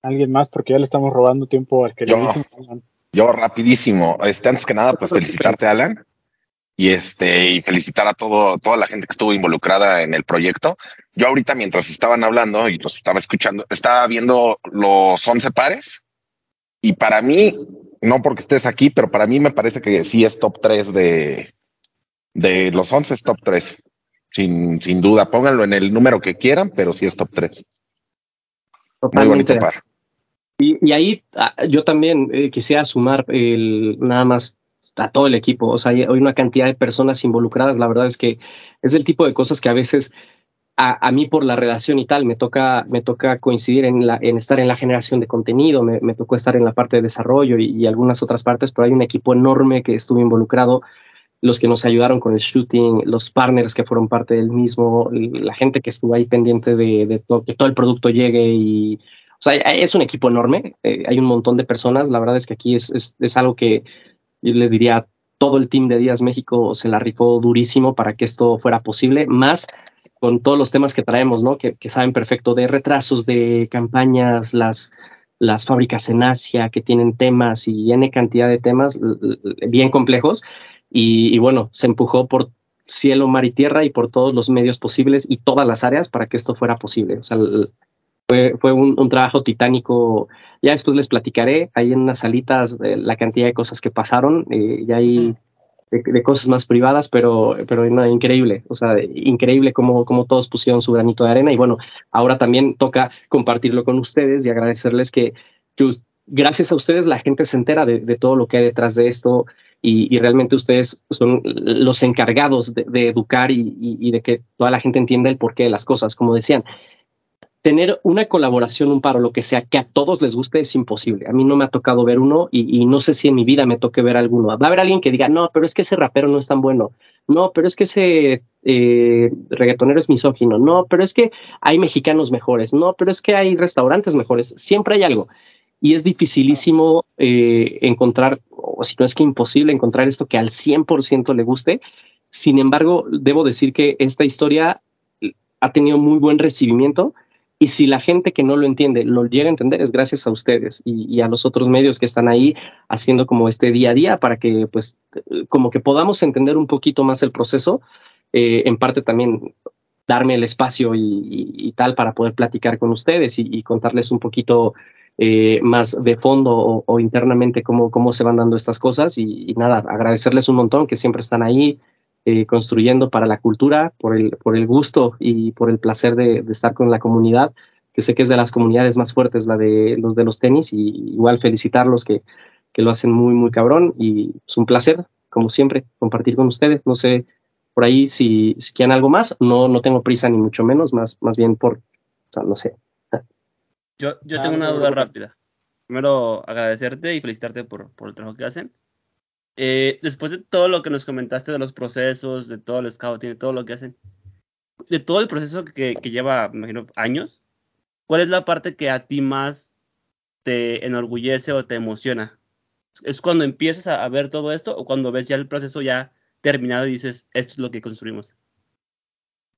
Alguien más, porque ya le estamos robando tiempo al queridísimo. Yo, yo rapidísimo, este, antes que nada, pues felicitarte, Alan y este y felicitar a todo toda la gente que estuvo involucrada en el proyecto. Yo ahorita mientras estaban hablando y los estaba escuchando, estaba viendo los 11 pares y para mí no porque estés aquí, pero para mí me parece que sí es top 3 de de los 11 es top 3. Sin, sin duda, pónganlo en el número que quieran, pero sí es top 3. Totalmente. Muy bonito par. Y, y ahí ah, yo también eh, quisiera sumar el, nada más a todo el equipo. O sea, hay una cantidad de personas involucradas. La verdad es que es el tipo de cosas que a veces a, a mí por la redacción y tal me toca, me toca coincidir en, la, en estar en la generación de contenido, me, me tocó estar en la parte de desarrollo y, y, algunas otras partes, pero hay un equipo enorme que estuvo involucrado, los que nos ayudaron con el shooting, los partners que fueron parte del mismo, la gente que estuvo ahí pendiente de, de todo, que todo el producto llegue y... O sea, es un equipo enorme, eh, hay un montón de personas, la verdad es que aquí es, es, algo que yo les diría, todo el team de Díaz México se la rifó durísimo para que esto fuera posible, más con todos los temas que traemos, ¿no? Que, que saben perfecto de retrasos de campañas, las, las fábricas en Asia que tienen temas y N cantidad de temas bien complejos. Y, y, bueno, se empujó por cielo, mar y tierra y por todos los medios posibles y todas las áreas para que esto fuera posible. O sea, fue, fue un, un, trabajo titánico. Ya después les platicaré, ahí en unas salitas, de la cantidad de cosas que pasaron, eh, ya hay de, de, cosas más privadas, pero, pero no, increíble, o sea, increíble cómo, cómo todos pusieron su granito de arena y bueno, ahora también toca compartirlo con ustedes y agradecerles que, que gracias a ustedes la gente se entera de, de todo lo que hay detrás de esto y, realmente ustedes son los encargados de, educar y, de que toda la gente entienda el porqué de las cosas. Como decían, tener una colaboración, un paro, lo que sea, que a todos les guste es imposible. A mí no me ha tocado ver uno y, y, no sé si en mi vida me toque ver alguno. Va a haber alguien que diga, no, pero es que ese rapero no es tan bueno. No, pero es que ese eh, reggaetonero es misógino. No, pero es que hay mexicanos mejores. No, pero es que hay restaurantes mejores. Siempre hay algo. Y es dificilísimo eh, encontrar, o si no es que imposible encontrar esto que al 100% le guste. Sin embargo, debo decir que esta historia ha tenido muy buen recibimiento y si la gente que no lo entiende lo llega a entender, es gracias a ustedes y, a los otros medios que están ahí haciendo como este día a día para que, pues, como que podamos entender un poquito más el proceso. Eh, en parte también darme el espacio y, tal para poder platicar con ustedes y, contarles un poquito eh, más de fondo o, internamente cómo, cómo se van dando estas cosas. Y, nada, agradecerles un montón que siempre están ahí, eh, construyendo para la cultura, por el, por el gusto y por el placer de, estar con la comunidad, que sé que es de las comunidades más fuertes, la de los de los tenis, y igual felicitarlos que, que lo hacen muy, muy cabrón, y es un placer, como siempre, compartir con ustedes. No sé, por ahí si, si quieren algo más, no, no tengo prisa ni mucho menos, más, más bien por, o sea, no sé. Yo, yo tengo una duda rápida. Primero, agradecerte y felicitarte por, por el trabajo que hacen. Eh, después de todo lo que nos comentaste de los procesos, de todo el scouting, de todo lo que hacen, de todo el proceso que, que, lleva, me imagino, años, ¿cuál es la parte que a ti más te enorgullece o te emociona? ¿Es cuando empiezas a, a ver todo esto o cuando ves ya el proceso ya terminado y dices, esto es lo que construimos?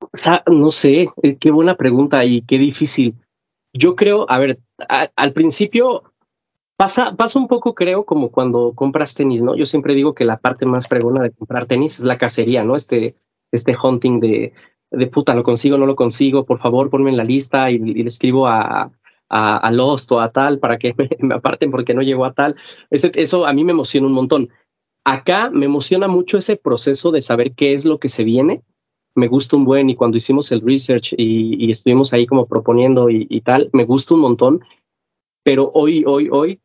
O sea, no sé, eh, qué buena pregunta y qué difícil. Yo creo, a ver, a, al principio Pasa, pasa un poco, creo, como cuando compras tenis, ¿no? Yo siempre digo que la parte más pregona de comprar tenis es la cacería, ¿no? Este, este hunting de, puta, lo consigo, no lo consigo, por favor, ponme en la lista y, le escribo a, a, a, Lost o a tal para que me, aparten porque no llegó a tal. Eso a mí me emociona un montón. Acá me emociona mucho ese proceso de saber qué es lo que se viene. Me gusta un buen y cuando hicimos el research y, estuvimos ahí como proponiendo y, y tal, me gusta un montón. Pero hoy, hoy, hoy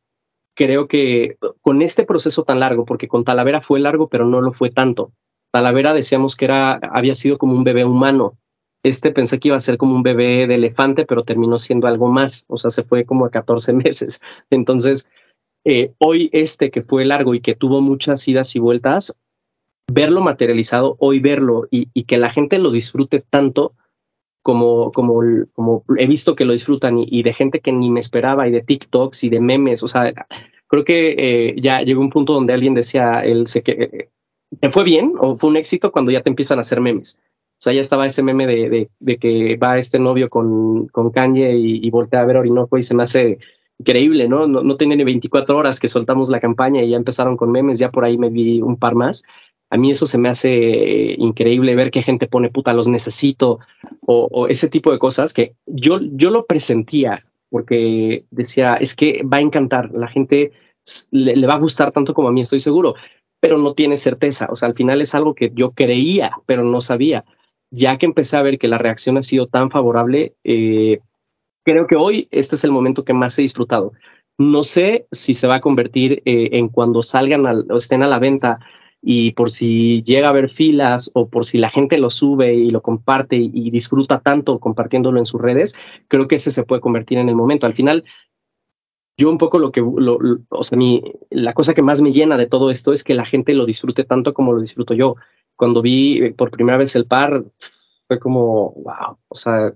creo que con este proceso tan largo, porque con Talavera fue largo, pero no lo fue tanto. Talavera decíamos que era, había sido como un bebé humano. Este pensé que iba a ser como un bebé de elefante, pero terminó siendo algo más. O sea, se fue como a 14 meses. Entonces, eh, hoy este que fue largo y que tuvo muchas idas y vueltas, verlo materializado, hoy verlo y, y que la gente lo disfrute tanto como, como, he visto que lo disfrutan y, de gente que ni me esperaba y de TikToks y de memes, o sea, creo que eh, ya llegó un punto donde alguien decía, él se que ¿te fue bien o fue un éxito cuando ya te empiezan a hacer memes? O sea, ya estaba ese meme de, de, que va este novio con, con Kanye y, voltea a ver Orinoco y se me hace increíble, ¿no? ¿no? No ni 24 horas que soltamos la campaña y ya empezaron con memes, ya por ahí me vi un par más. A mí eso se me hace increíble ver que gente pone puta, los necesito o, ese tipo de cosas que yo, yo lo presentía porque decía, es que va a encantar, la gente le, va a gustar tanto como a mí, estoy seguro pero no tiene certeza. O sea, al final es algo que yo creía, pero no sabía. Ya que empecé a ver que la reacción ha sido tan favorable, eh, creo que hoy este es el momento que más he disfrutado. No sé si se va a convertir eh, en cuando salgan al, o estén a la venta y por si llega a haber filas o por si la gente lo sube y lo comparte y, y disfruta tanto compartiéndolo en sus redes, creo que ese se puede convertir en el momento. Al final, yo un poco lo que, lo, o sea, la cosa que más me llena de todo esto es que la gente lo disfrute tanto como lo disfruto yo. Cuando vi por primera vez el par, fue como, wow, o sea,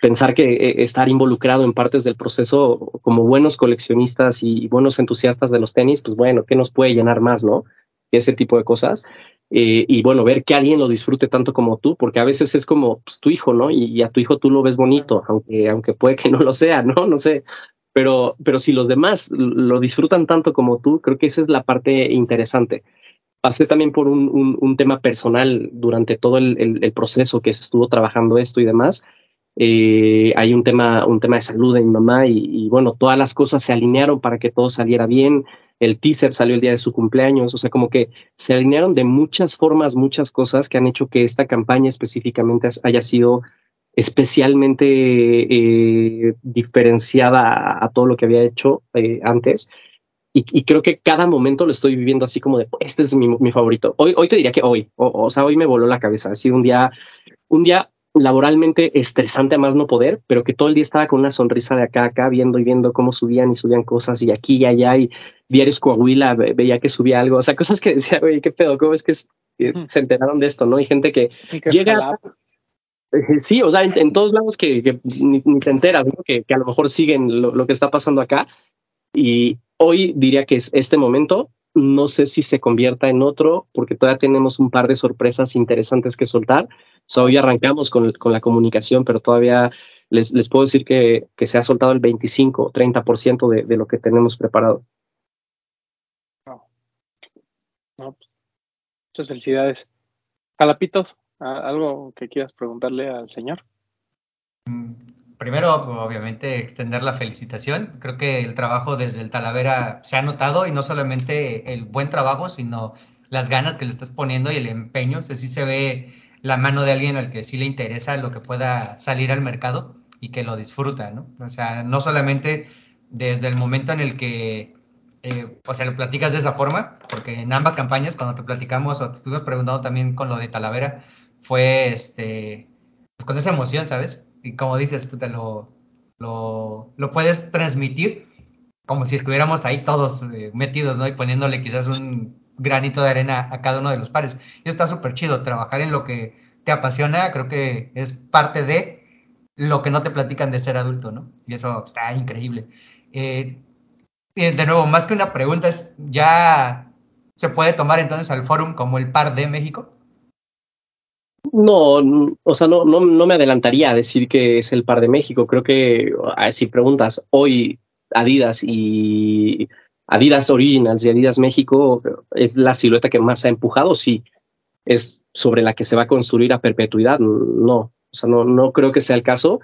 pensar que eh, estar involucrado en partes del proceso como buenos coleccionistas y buenos entusiastas de los tenis, pues bueno, ¿qué nos puede llenar más, no? Ese tipo de cosas. Eh, y bueno, ver que alguien lo disfrute tanto como tú, porque a veces es como pues, tu hijo, ¿no? Y, y, a tu hijo tú lo ves bonito, aunque, aunque puede que no lo sea, ¿no? No sé, pero, pero si los demás lo disfrutan tanto como tú, creo que esa es la parte interesante. Pasé también por un, un, un tema personal durante todo el, el, el, proceso que se estuvo trabajando esto y demás. Eh, hay un tema, un tema de salud de mi mamá y, y, bueno, todas las cosas se alinearon para que todo saliera bien. El teaser salió el día de su cumpleaños, o sea, como que se alinearon de muchas formas, muchas cosas que han hecho que esta campaña específicamente haya sido especialmente eh, diferenciada a, a, todo lo que había hecho eh, antes. Y, y, creo que cada momento lo estoy viviendo así como de, este es mi, favorito. Hoy, hoy te diría que hoy, o, o, sea, hoy me voló la cabeza. Ha sido un día, un día laboralmente estresante a más no poder, pero que todo el día estaba con una sonrisa de acá a acá, viendo y viendo cómo subían y subían cosas y aquí y allá y diarios Coahuila veía que subía algo, o sea, cosas que decía, oye, qué pedo, ¿cómo es que se enteraron de esto, no? Hay gente que, que llega... Sí, o sea, en, en todos lados que, que ni, ni, te enteras, ¿no? que, que, a lo mejor siguen lo, lo, que está pasando acá. Y hoy diría que es este momento. No sé si se convierta en otro, porque todavía tenemos un par de sorpresas interesantes que soltar. O sea, hoy arrancamos con, con la comunicación, pero todavía les, les puedo decir que, que, se ha soltado el 25 o 30% de, de lo que tenemos preparado. No. pues, muchas felicidades. Calapitos, ¿Algo que quieras preguntarle al señor? Primero, obviamente, extender la felicitación. Creo que el trabajo desde el Talavera se ha notado y no solamente el buen trabajo, sino las ganas que le estás poniendo y el empeño. O sea, sí se ve la mano de alguien al que sí le interesa lo que pueda salir al mercado y que lo disfruta, ¿no? O sea, no solamente desde el momento en el que, eh, o sea, lo platicas de esa forma, porque en ambas campañas, cuando te platicamos o te estuvimos preguntando también con lo de Talavera, fue este, pues con esa emoción, ¿sabes? Y como dices, puta, lo, lo, lo puedes transmitir como si estuviéramos ahí todos eh, metidos, ¿no? Y poniéndole quizás un granito de arena a cada uno de los pares. Y está súper chido, trabajar en lo que te apasiona, creo que es parte de lo que no te platican de ser adulto, ¿no? Y eso está increíble. Eh, de nuevo, más que una pregunta, es ya se puede tomar entonces al fórum como el par de México. No, o sea, no, no, no, me adelantaría a decir que es el par de México. Creo que si preguntas hoy Adidas y Adidas Originals y Adidas México es la silueta que más ha empujado, sí. Es sobre la que se va a construir a perpetuidad, no. O sea, no, no creo que sea el caso.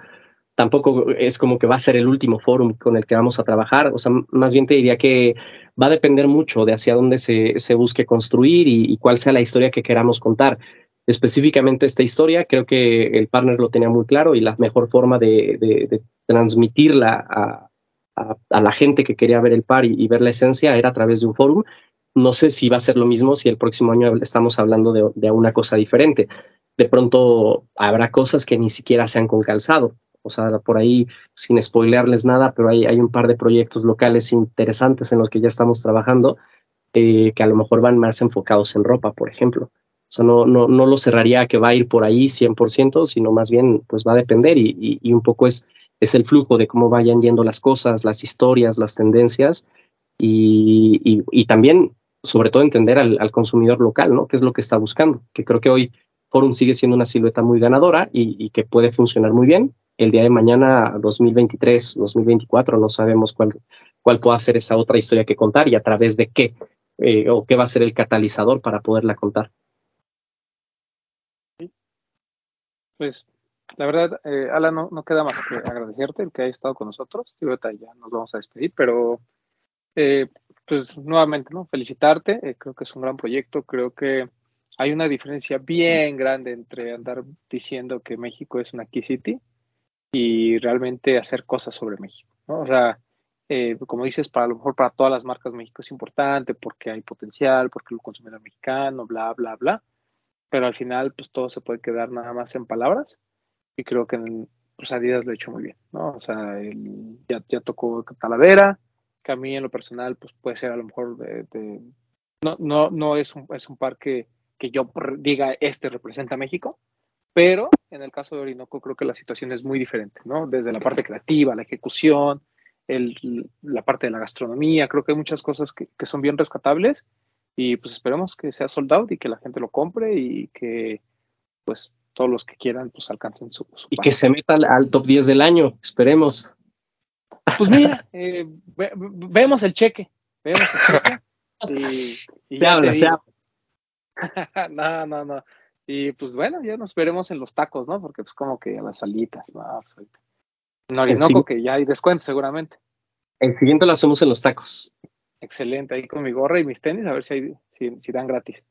Tampoco es como que va a ser el último foro con el que vamos a trabajar. O sea, más bien te diría que va a depender mucho de hacia dónde se, busque construir y cuál sea la historia que queramos contar específicamente esta historia, creo que el partner lo tenía muy claro y la mejor forma de, transmitirla a, la gente que quería ver el par y, ver la esencia era a través de un fórum. No sé si va a ser lo mismo si el próximo año estamos hablando de, una cosa diferente. De pronto habrá cosas que ni siquiera se han con calzado. O sea, por ahí, sin spoilearles nada, pero hay, hay un par de proyectos locales interesantes en los que ya estamos trabajando eh, que a lo mejor van más enfocados en ropa, por ejemplo. O sea, no, no, no lo cerraría que va a ir por ahí 100%, sino más bien pues va a depender y, y, y un poco es, es el flujo de cómo vayan yendo las cosas, las historias, las tendencias y, y, y también, sobre todo, entender al, al, consumidor local, ¿no? ¿Qué es lo que está buscando? Que creo que hoy Forum sigue siendo una silueta muy ganadora y, y que puede funcionar muy bien. El día de mañana, 2023, 2024, no sabemos cuál, cuál pueda ser esa otra historia que contar y a través de qué eh, o qué va a ser el catalizador para poderla contar. Pues la verdad, eh, Alan, no, queda más que agradecerte el que haya estado con nosotros. Y ahorita ya nos vamos a despedir, pero eh, pues nuevamente, ¿no? Felicitarte, eh, creo que es un gran proyecto, creo que hay una diferencia bien grande entre andar diciendo que México es una key city y realmente hacer cosas sobre México, ¿no? O sea, eh, como dices, para lo mejor para todas las marcas México es importante porque hay potencial, porque el consumidor mexicano, bla, bla, bla, pero al final pues todo se puede quedar nada más en palabras y creo que en pues, Adidas lo ha hecho muy bien, ¿no? O sea, el, ya, ya tocó Talavera, que a mí en lo personal pues puede ser a lo mejor de, de no, no, no es un, es un par que, que yo diga este representa a México, pero en el caso de Orinoco creo que la situación es muy diferente, ¿no? Desde la parte creativa, la ejecución, el, la parte de la gastronomía, creo que hay muchas cosas que, que, son bien rescatables y pues esperemos que sea sold out y que la gente lo compre y que pues todos los que quieran pues alcancen su, su y que se meta al, al, top 10 del año, esperemos. Pues mira, eh, ve, vemos el cheque, vemos el cheque y, y se habla, se habla. no, no, no. Y pues bueno, ya nos veremos en los tacos, ¿no? Porque pues como que a las salitas, ¿no? En Orinoco, que ya hay descuento seguramente. El siguiente lo hacemos en los tacos. Excelente, ahí con mi gorra y mis tenis, a ver si, hay, si, si dan gratis.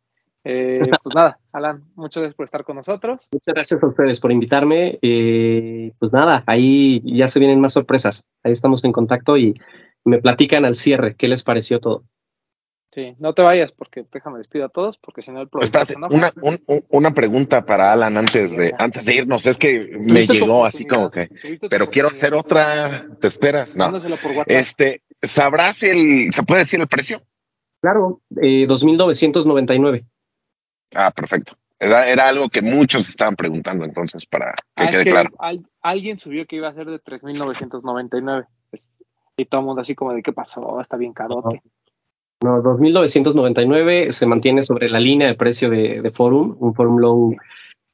Eh, pues nada, Alan, muchas gracias por estar con nosotros. Muchas gracias a ustedes por invitarme. Eh, pues nada, ahí ya se vienen más sorpresas. Ahí estamos en contacto y me platican al cierre qué les pareció todo. Sí, no te vayas porque déjame despido a todos porque si no el problema. Espérate, una, un, una pregunta para Alan antes de antes de irnos. Es que me llegó así como que, pero quiero hacer otra. ¿Te esperas? No. Este, ¿sabrás el, se puede decir el precio? Claro, eh, 2.999. Ah, perfecto. Era, era, algo que muchos estaban preguntando entonces para que ah, quede es que claro. Al, alguien subió que iba a ser de 3.999 y todo el mundo así como de qué pasó, está bien carote. No, 2.999 se mantiene sobre la línea de precio de, de Forum, un Forum Low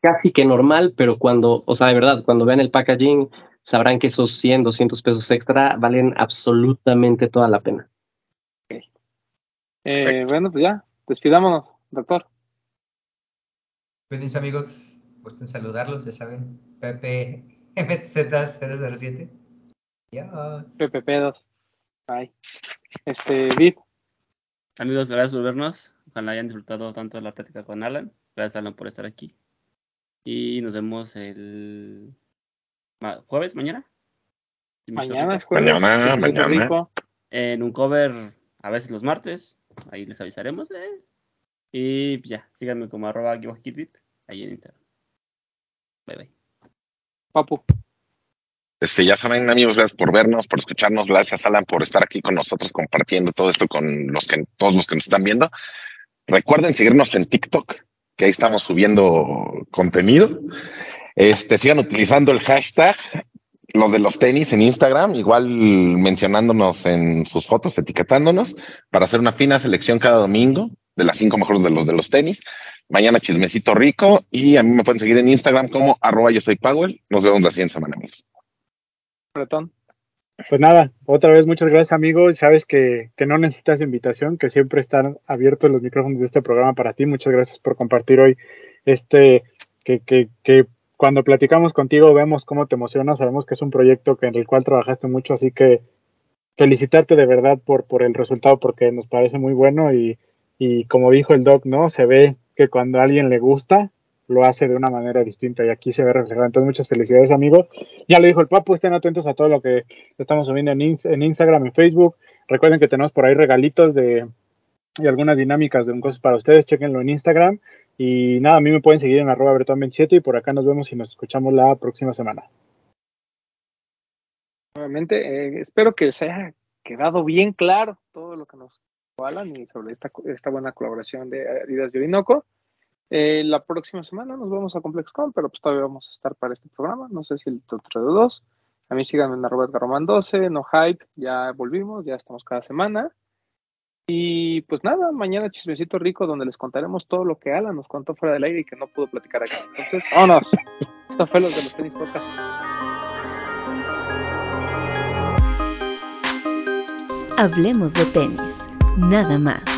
casi que normal, pero cuando, o sea, de verdad, cuando vean el packaging, sabrán que esos 100, 200 pesos extra valen absolutamente toda la pena. Okay. Eh, bueno, pues ya, despidámonos, doctor. Cuídense amigos, gusto en saludarlos, ya saben, Pepe MZ007. Adiós. PPP2. Bye. Este, VIP. Amigos, gracias por vernos. Ojalá hayan disfrutado tanto de la plática con Alan. Gracias, Alan, por estar aquí. Y nos vemos el jueves, mañana. Mañana es jueves. Mañana, mañana. En un cover, a veces los martes. Ahí les avisaremos. Eh. Y ya, síganme como arroba Kitbit ahí en Instagram. Bye bye. Papu. Este, ya saben, amigos, gracias por vernos, por escucharnos. Gracias, Alan, por estar aquí con nosotros compartiendo todo esto con los que, todos los que nos están viendo. Recuerden seguirnos en TikTok, que ahí estamos subiendo contenido. Este, sigan utilizando el hashtag, los de los tenis en Instagram, igual mencionándonos en sus fotos, etiquetándonos, para hacer una fina selección cada domingo de las cinco mejores de los de los tenis. Mañana chismecito rico y a mí me pueden seguir en Instagram como arroba yo soy Powell. Nos vemos la siguiente semana, amigos. Bretón. Pues nada, otra vez muchas gracias amigos. Sabes que, que, no necesitas invitación, que siempre están abiertos los micrófonos de este programa para ti. Muchas gracias por compartir hoy este, que, que, que cuando platicamos contigo vemos cómo te emociona, sabemos que es un proyecto que, en el cual trabajaste mucho, así que felicitarte de verdad por, el resultado porque nos parece muy bueno y, como dijo el doc, ¿no? Se ve que cuando a alguien le gusta, lo hace de una manera distinta y aquí se ve reflejado. Entonces, muchas felicidades, amigos. Ya lo dijo el Papu, estén atentos a todo lo que estamos subiendo en, en Instagram, en Facebook. Recuerden que tenemos por ahí regalitos de y algunas dinámicas de un cosas para ustedes, chequenlo en Instagram. Y nada, a mí me pueden seguir en arroba bretón27 y por acá nos vemos y nos escuchamos la próxima semana. Nuevamente, eh, espero que les haya quedado bien claro todo lo que nos Alan y sobre esta, esta buena colaboración de Adidas y Orinoco. Eh, la próxima semana nos vamos a ComplexCon, pero pues todavía vamos a estar para este programa. No sé si el otro de dos. A mí síganme en arroba Roman 12, no hype, ya volvimos, ya estamos cada semana. Y pues nada, mañana chismecito rico donde les contaremos todo lo que Alan nos contó fuera del aire y que no pudo platicar aquí. Entonces, vámonos. Esto fue los de los tenis podcast. Hablemos de tenis, nada más.